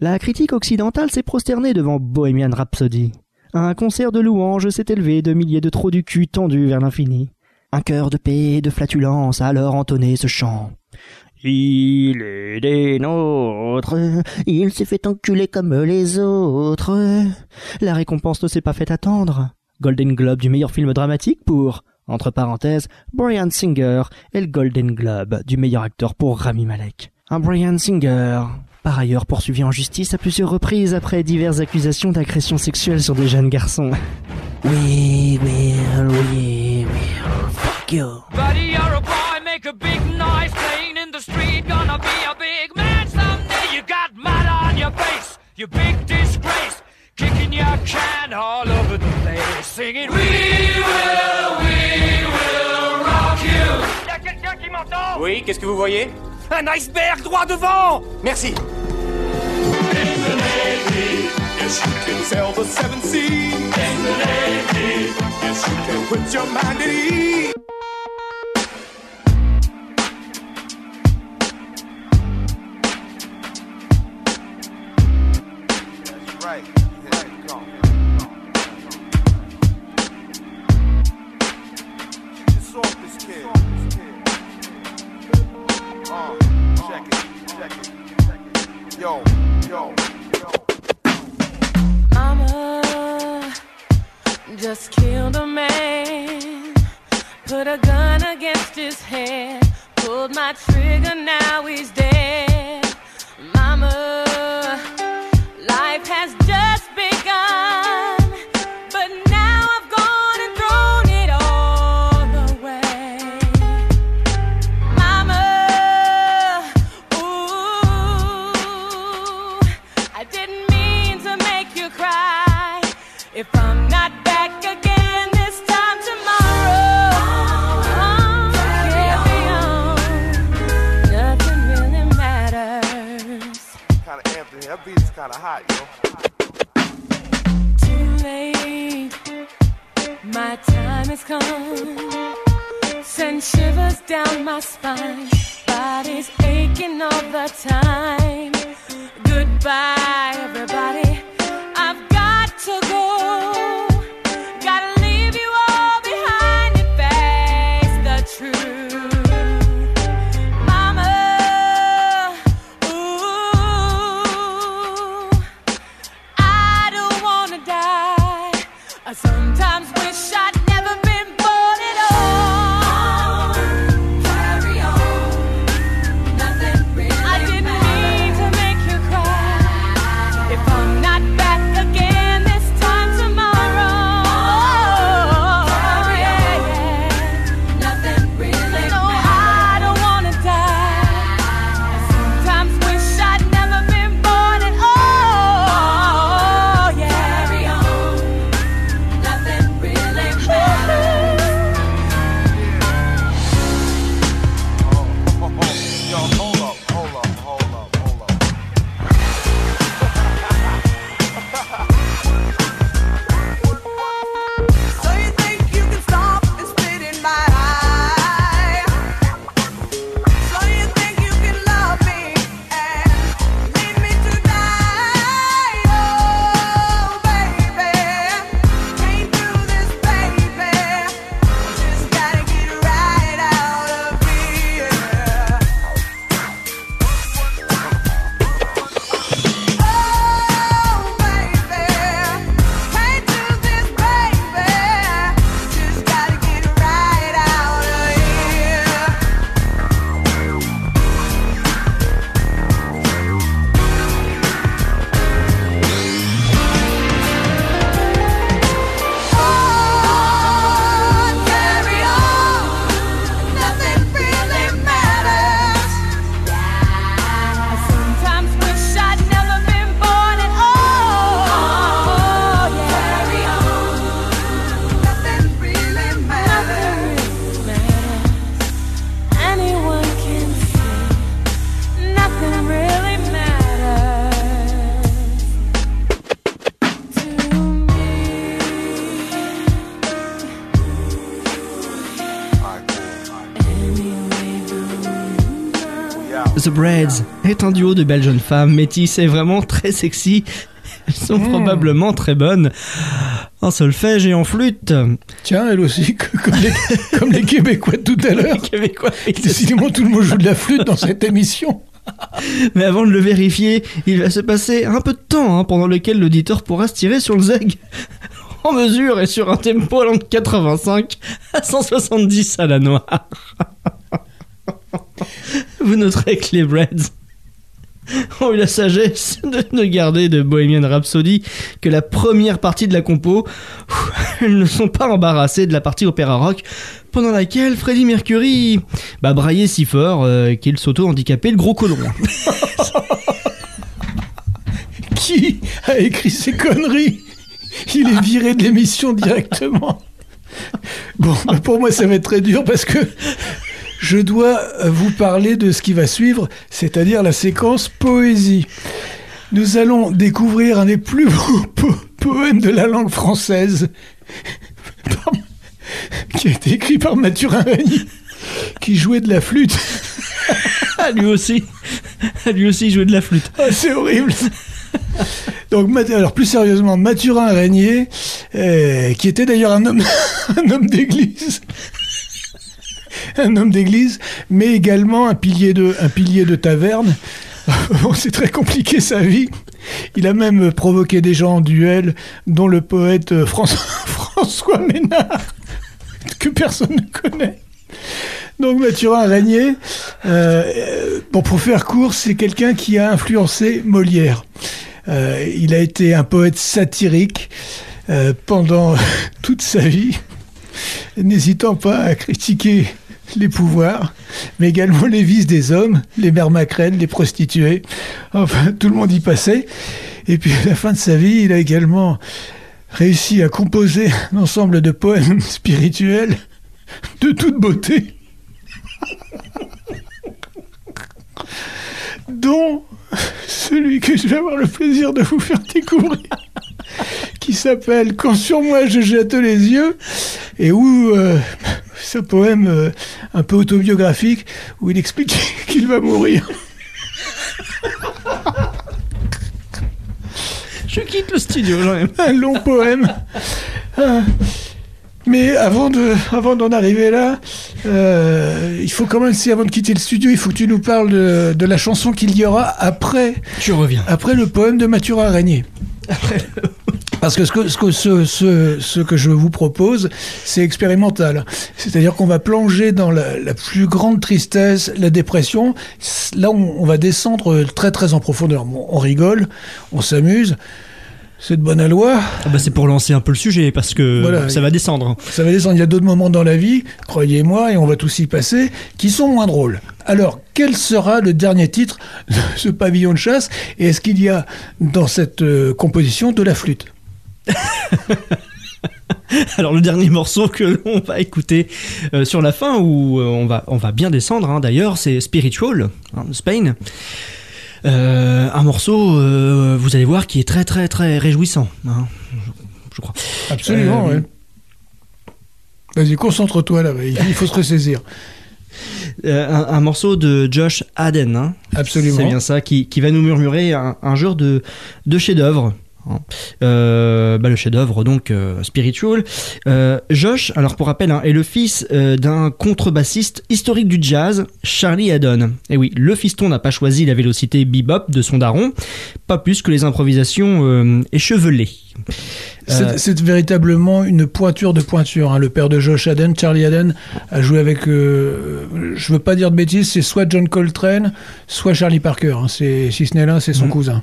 La critique occidentale s'est prosternée devant Bohemian Rhapsody. Un concert de louanges s'est élevé de milliers de trous du cul tendus vers l'infini. Un chœur de paix et de flatulence a alors entonné ce chant. Il est des nôtres, il s'est fait enculer comme les autres. La récompense ne s'est pas fait attendre. Golden Globe du meilleur film dramatique pour, entre parenthèses, Brian Singer et le Golden Globe du meilleur acteur pour Rami Malek. Un Brian Singer, par ailleurs poursuivi en justice à plusieurs reprises après diverses accusations d'agression sexuelle sur des jeunes garçons. Oui, oui, oui, oui, fuck you. Buddy, you're a boy, make a big noise playing in the street. Gonna be a big man someday. You got mud on your face, you big disgrace. Kicking your can all over the place, singing We will, we will rock you. Y'a quelqu'un qui m'entend Oui, qu'est-ce que vous voyez? Un iceberg droit devant Merci. Yo, yo. Mama just killed a man, put a gun against his head, pulled my trigger, now he's dead. Mama, kinda hot, yo. Too late, my time has come. Send shivers down my spine. Body's aching all the time. Goodbye, everybody. I've got to go. The Breads est un duo de belles jeunes femmes métisses et vraiment très sexy. Elles sont Hmm. probablement très bonnes en solfège et en flûte. Tiens, elle aussi, comme les, comme les Québécois de tout à l'heure. Québécois. Décidément, tout le monde joue de la flûte dans cette émission. Mais avant de le vérifier, il va se passer un peu de temps hein, pendant lequel l'auditeur pourra se tirer sur le zeg en mesure et sur un tempo allant de 85 à 170 à la noire. Vous noterez que les Breads ont eu la sagesse de ne garder de Bohemian Rhapsody que la première partie de la compo. Elles ne sont pas embarrassées de la partie opéra rock pendant laquelle Freddie Mercury bah, braillait si fort euh, qu'il s'auto-handicapait le gros colon. Qui a écrit ces conneries? Il est viré de l'émission directement. Bon, bah, pour moi, ça va être très dur parce que je dois vous parler de ce qui va suivre, c'est-à-dire la séquence poésie. Nous allons découvrir un des plus beaux po- poèmes de la langue française, qui a été écrit par Mathurin Régnier, qui jouait de la flûte. Ah, lui aussi, lui aussi jouait de la flûte. Ah, c'est horrible. Donc, alors plus sérieusement, Mathurin Régnier, euh, qui était d'ailleurs un homme, un homme d'église, un homme d'église, mais également un pilier de, un pilier de taverne. Bon, c'est très compliqué sa vie. Il a même provoqué des gens en duel, dont le poète euh, François, Ménard, que personne ne connaît. Donc Mathurin Régnier, euh, bon, pour faire court, c'est quelqu'un qui a influencé Molière. Euh, il a été un poète satirique pendant toute sa vie, n'hésitant pas à critiquer les pouvoirs, mais également les vices des hommes, les mères macrènes, les prostituées. Enfin, tout le monde y passait. Et puis à la fin de sa vie, il a également réussi à composer un ensemble de poèmes spirituels de toute beauté, dont celui que je vais avoir le plaisir de vous faire découvrir, qui s'appelle Quand sur moi je jette les yeux, et où euh, ce poème euh, un peu autobiographique, où il explique qu'il va mourir. Je quitte le studio, j'en ai un long poème. Ah. Mais avant de, avant d'en arriver là, euh, il faut quand même, si avant de quitter le studio, il faut que tu nous parles de, de la chanson qu'il y aura après. Tu reviens. Après le poème de Mathurin Régnier. Parce que ce que, ce, que ce, que je vous propose, c'est expérimental. C'est-à-dire qu'on va plonger dans la, plus grande tristesse, la dépression. Là, on, on va descendre très très en profondeur. On rigole, on s'amuse. C'est de bonne loi. Ah bah c'est pour lancer un peu le sujet parce que Voilà. ça va descendre. Ça va descendre. Il y a d'autres moments dans la vie, croyez-moi, et on va tous y passer, qui sont moins drôles. Alors, quel sera le dernier titre de ce pavillon de chasse Et est-ce qu'il y a dans cette euh, composition de la flûte? Alors le dernier morceau que l'on va écouter euh, sur la fin où euh, on va on va bien descendre hein, d'ailleurs c'est Spiritual hein, de Spain. Euh, un morceau euh, vous allez voir qui est très très très réjouissant hein, je, je crois. Absolument, Euh, ouais. Vas-y, concentre-toi là, il il faut se ressaisir. Euh, un, un morceau de Josh Haden. hein. Absolument. C'est bien ça, qui, qui va nous murmurer un, un genre de, de chef-d'œuvre. Hein. Euh, bah, le chef-d'œuvre donc euh, spiritual. Euh, Josh, alors pour rappel, hein, est le fils d'un contrebassiste historique du jazz, Charlie Haddon. Et oui, le fiston n'a pas choisi la vélocité bebop de son daron, pas plus que les improvisations échevelées. C'est Euh, c'est véritablement une pointure de pointure. hein. Le père de Josh Haden, Charlie Haden, a joué avec. euh, je veux pas dire de bêtises, c'est soit John Coltrane, soit Charlie Parker. hein. C'est si ce n'est l'un, c'est son Mhm. cousin.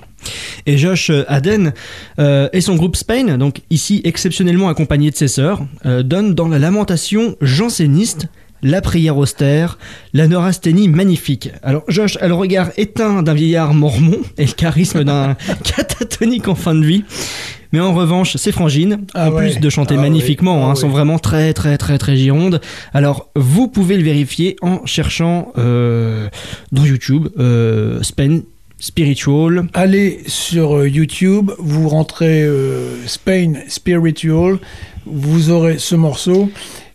Et Josh Haden euh, et son groupe Spain, donc ici exceptionnellement accompagné de ses sœurs, euh, donnent dans la lamentation janséniste la prière austère, la neurasthénie magnifique. Alors Josh a le regard éteint d'un vieillard mormon et le charisme d'un catatonique en fin de vie. Mais en revanche, ses frangines, Ah en ouais. plus de chanter Ah magnifiquement, oui. Ah hein, sont oui. vraiment très très très très girondes. Alors vous pouvez le vérifier en cherchant euh, dans YouTube euh, Spain Spiritual. Allez sur euh, YouTube, vous rentrez euh, Spain Spiritual, vous aurez ce morceau.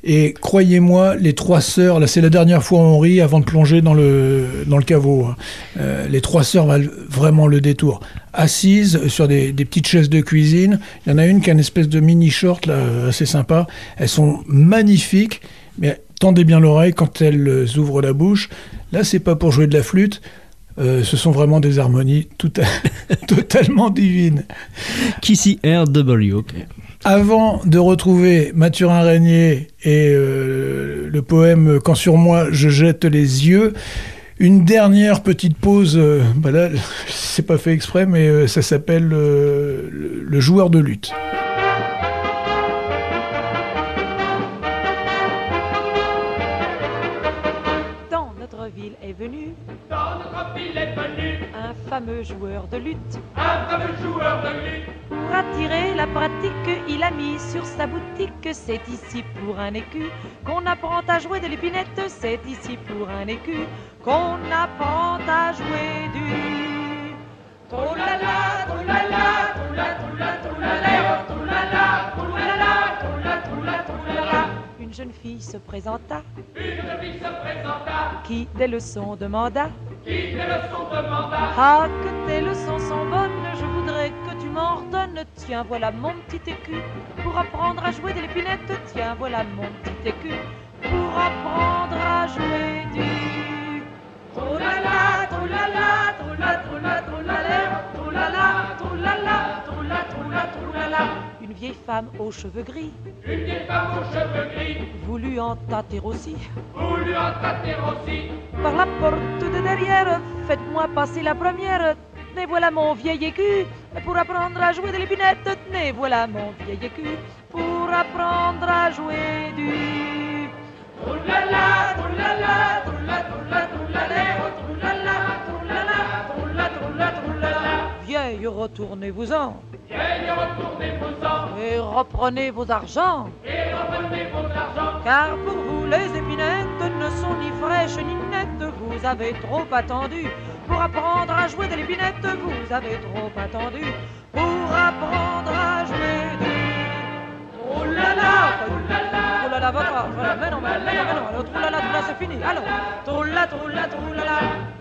Et croyez-moi, les trois sœurs, là c'est la dernière fois on rit avant de plonger dans le, dans le caveau. hein. Euh, les trois sœurs valent vraiment le détour. Assises sur des, petites chaises de cuisine, il y en a une qui a une espèce de mini short là, assez sympa. Elles sont magnifiques, mais tendez bien l'oreille quand elles euh, ouvrent la bouche. Là c'est pas pour jouer de la flûte, euh, ce sont vraiment des harmonies totalement divines. Kissy RW. Avant de retrouver Mathurin Régnier et euh, le poème Quand sur moi je jette les yeux, une dernière petite pause. euh, bah là, c'est pas fait exprès, mais euh, ça s'appelle le, le joueur de lutte. Fameux joueur de lutte. un fameux joueur de lutte. Pour attirer la pratique, il a mis sur sa boutique C'est ici pour un écu qu'on apprend à jouer de l'épinette. C'est ici pour un écu qu'on apprend à jouer du. Troulala, troulala, troulala, troulala, troulala, troulala, troulala, troulala, troulala, troulala. Une jeune fille se présenta Une fille se présenta, qui des leçons demanda. Leçons. Ah, que tes leçons sont bonnes, je voudrais que tu m'en redonnes. Tiens, voilà mon petit écu pour apprendre à jouer de l'épinette. Tiens, voilà mon petit écu pour apprendre à jouer du. Troulala, troulala, troulala, troulala, troulala, troulala, troulala, troulala, troulala, troulala. Une vieille femme aux cheveux gris Une vieille femme aux cheveux gris, voulut en tâter aussi. voulut en tâter aussi. Par la porte de derrière, faites-moi passer la première. Tenez, voilà mon vieil écu pour apprendre à jouer de l'épinette. Tenez, voilà mon vieil écu pour apprendre à jouer du. Retournez-vous-en. Vieille, retournez-vous-en. Et reprenez vos argents. Et reprenez vos argents. Car pour vous, les épinettes ne sont ni fraîches ni nettes. Vous avez trop attendu. Pour apprendre à jouer de l'épinette, vous avez trop attendu. Pour apprendre à jouer de Oh là là, oh là là, votre voilà, mais non, mais non, mais non, alors trou là là, trou là, c'est fini, là,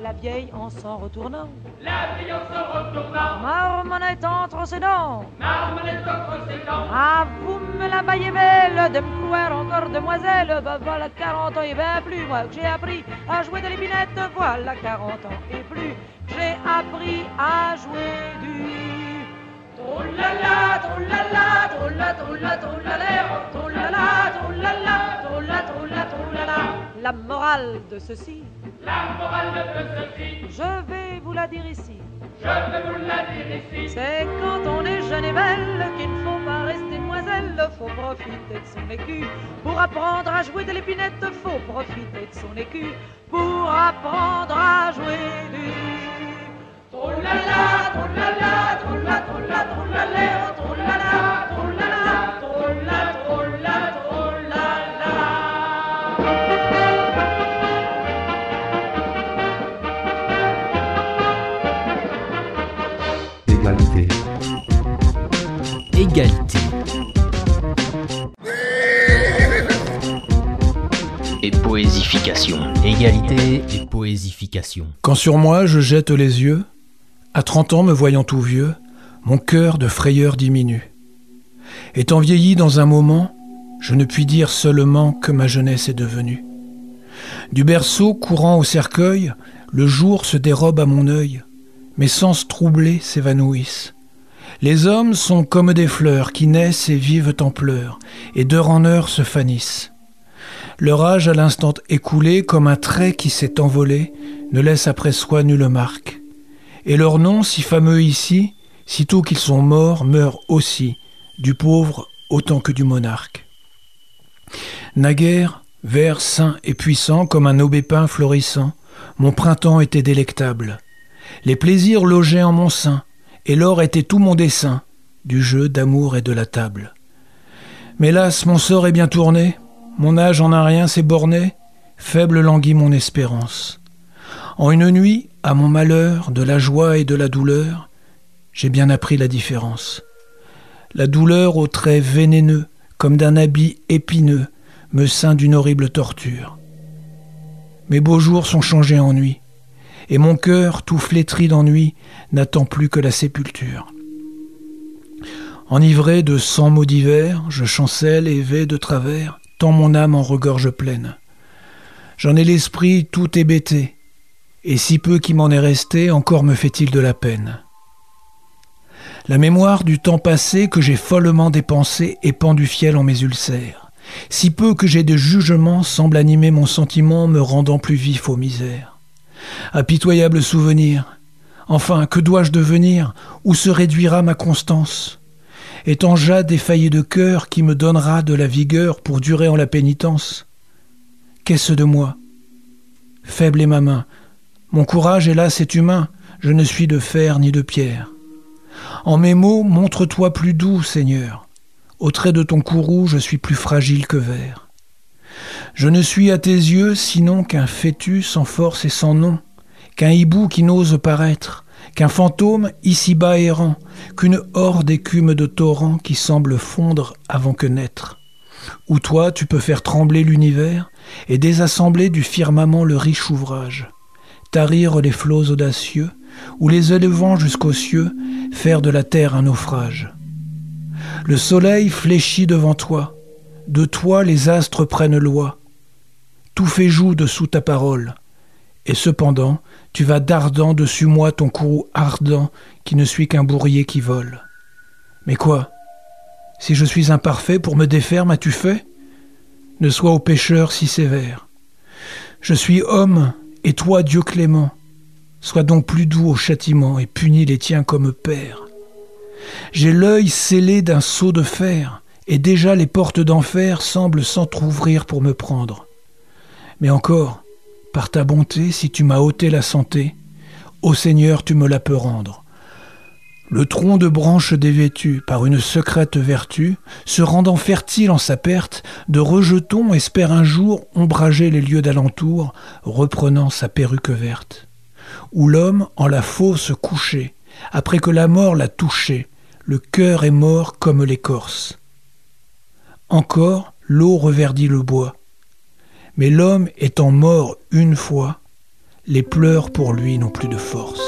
la vieille en s'en retournant, La vieille en se retournant. marmonnette entre ses dents, Marmonnette entre ses dents. ah, vous me la baillez belle, de me encore demoiselle, bah voilà 40 ans et bien plus, moi que j'ai appris à jouer de l'épinette, voilà 40 ans et plus, j'ai appris à jouer du... La morale de ceci, La morale de ceci, je vais vous la dire ici. je vais vous la dire ici. C'est quand on est jeune et belle qu'il ne faut pas rester demoiselle, faut profiter de son écu. Pour apprendre à jouer de l'épinette, faut profiter de son écu. Pour apprendre à jouer du... Troulala, troulala, troulala, Égalité. Égalité. Et poésification. Égalité et poésification. Quand sur moi je jette les yeux, à trente ans me voyant tout vieux, mon cœur de frayeur diminue. Étant vieilli dans un moment, je ne puis dire seulement que ma jeunesse est devenue. Du berceau courant au cercueil, le jour se dérobe à mon œil, mes sens troublés s'évanouissent. Les hommes sont comme des fleurs qui naissent et vivent en pleurs, et d'heure en heure se fanissent. Leur âge à l'instant écoulé, comme un trait qui s'est envolé, ne laisse après soi nulle marque. Et leur nom, si fameux ici, sitôt qu'ils sont morts, meurt aussi, du pauvre autant que du monarque. Naguère, vert sain et puissant comme un aubépin florissant, mon printemps était délectable. Les plaisirs logeaient en mon sein, et l'or était tout mon dessein, du jeu, d'amour et de la table. Mais hélas, mon sort est bien tourné, mon âge en un rien s'est borné, faible languit mon espérance. En une nuit, à mon malheur, de la joie et de la douleur, j'ai bien appris la différence. La douleur aux traits vénéneux, comme d'un habit épineux, me ceint d'une horrible torture. Mes beaux jours sont changés en nuit, et mon cœur, tout flétri d'ennui, n'attend plus que la sépulture. Enivré de cent mots divers, je chancelle et vais de travers, tant mon âme en regorge pleine. J'en ai l'esprit tout hébété, et si peu qui m'en est resté, encore me fait-il de la peine. La mémoire du temps passé que j'ai follement dépensé du fiel en mes ulcères. Si peu que j'ai de jugement semble animer mon sentiment, me rendant plus vif aux misères. Impitoyable souvenir. Enfin, que dois-je devenir? Où se réduira ma constance? Étant déjà défaillé de cœur qui me donnera de la vigueur pour durer en la pénitence Qu'est-ce de moi? Faible est ma main. Mon courage, hélas, est humain. Je ne suis de fer ni de pierre. En mes mots, montre-toi plus doux, Seigneur. Au trait de ton courroux, je suis plus fragile que verre. Je ne suis à tes yeux sinon qu'un fœtus sans force et sans nom, qu'un hibou qui n'ose paraître, qu'un fantôme ici-bas errant, qu'une horde d'écume de torrents qui semble fondre avant que naître. Où toi tu peux faire trembler l'univers et désassembler du firmament le riche ouvrage, tarir les flots audacieux, ou les élevant jusqu'aux cieux, faire de la terre un naufrage. Le soleil fléchit devant toi, de toi les astres prennent loi, tout fait joue dessous ta parole, et cependant tu vas dardant dessus moi ton courroux ardent qui ne suit qu'un bourrier qui vole. Mais quoi? Si je suis imparfait pour me défaire, m'as-tu fait? Ne sois au pécheur si sévère. Je suis homme, et toi Dieu clément, Sois donc plus doux au châtiment et punis les tiens comme père. J'ai l'œil scellé d'un sceau de fer, et déjà les portes d'enfer semblent s'entr'ouvrir pour me prendre. Mais encore, par ta bonté, si tu m'as ôté la santé, ô Seigneur, tu me la peux rendre. Le tronc de branches dévêtue par une secrète vertu, se rendant fertile en sa perte, de rejetons espère un jour ombrager les lieux d'alentour, reprenant sa perruque verte où l'homme, en la fosse couché, après que la mort l'a touché, le cœur est mort comme l'écorce. Encore, l'eau reverdit le bois. Mais l'homme étant mort une fois, les pleurs pour lui n'ont plus de force.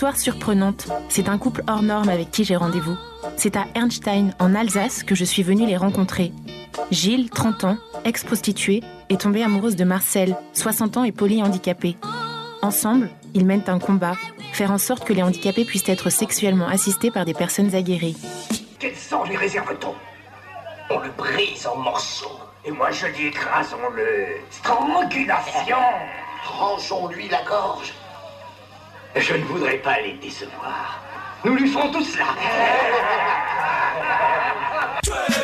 Histoire surprenante. C'est un couple hors norme avec qui j'ai rendez-vous. C'est à Ernstein, en Alsace, que je suis venue les rencontrer. Gilles, 30 ans, ex-prostituée, est tombée amoureuse de Marcel, 60 ans et polyhandicapé. Ensemble, ils mènent un combat, faire en sorte que les handicapés puissent être sexuellement assistés par des personnes aguerries. Quels sont les réserve-t-on On le brise en morceaux. Et moi je dis écrasons-le. Strangulation Tranchons-lui la gorge. Je ne voudrais pas les décevoir. Nous lui ferons tout cela.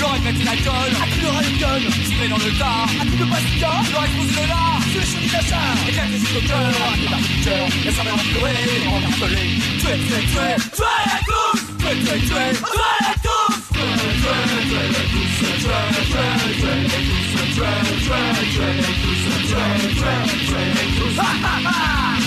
l'aurait pété la gueule, un coup de rayonne, tiré dans le tas, un coup de pastilla, l'aurait explosé de là, sur les cheveux d'achat, éclaté jusqu'au cœur, coup d'arc du cœur, la cervelle en pleurer, en harcelé, tuez, tuez, tuez, tuez-les tous, tuez, tuez, tuez, tuez-les tous, tuez, tuez, tuez-les tous, tuez, tuez, tuez-les tous, tuez, tuez, tuez-les tous, tuez, tuez, tuez-les tous, ha, ha, ha.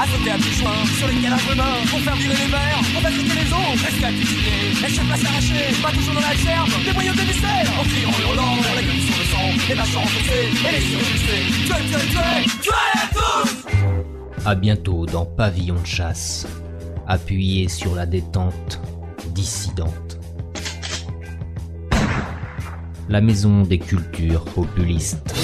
À sauter à petits joints sur les de main pour faire virer les verres, pour faire crier les os, rester à cuisiner, les chefs à s'arracher, pas toujours dans la gerbe, des boyaux de mystère, en criant et hurlant, la gueule sur le sang, et la chance et les surjustés, tuez, tuez, tuez, tuez tous À bientôt dans Pavillon de chasse, appuyé sur la détente dissidente. La maison des cultures populistes.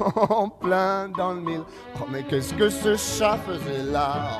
En plein dans le mille. Oh, mais qu'est-ce que ce chat faisait là?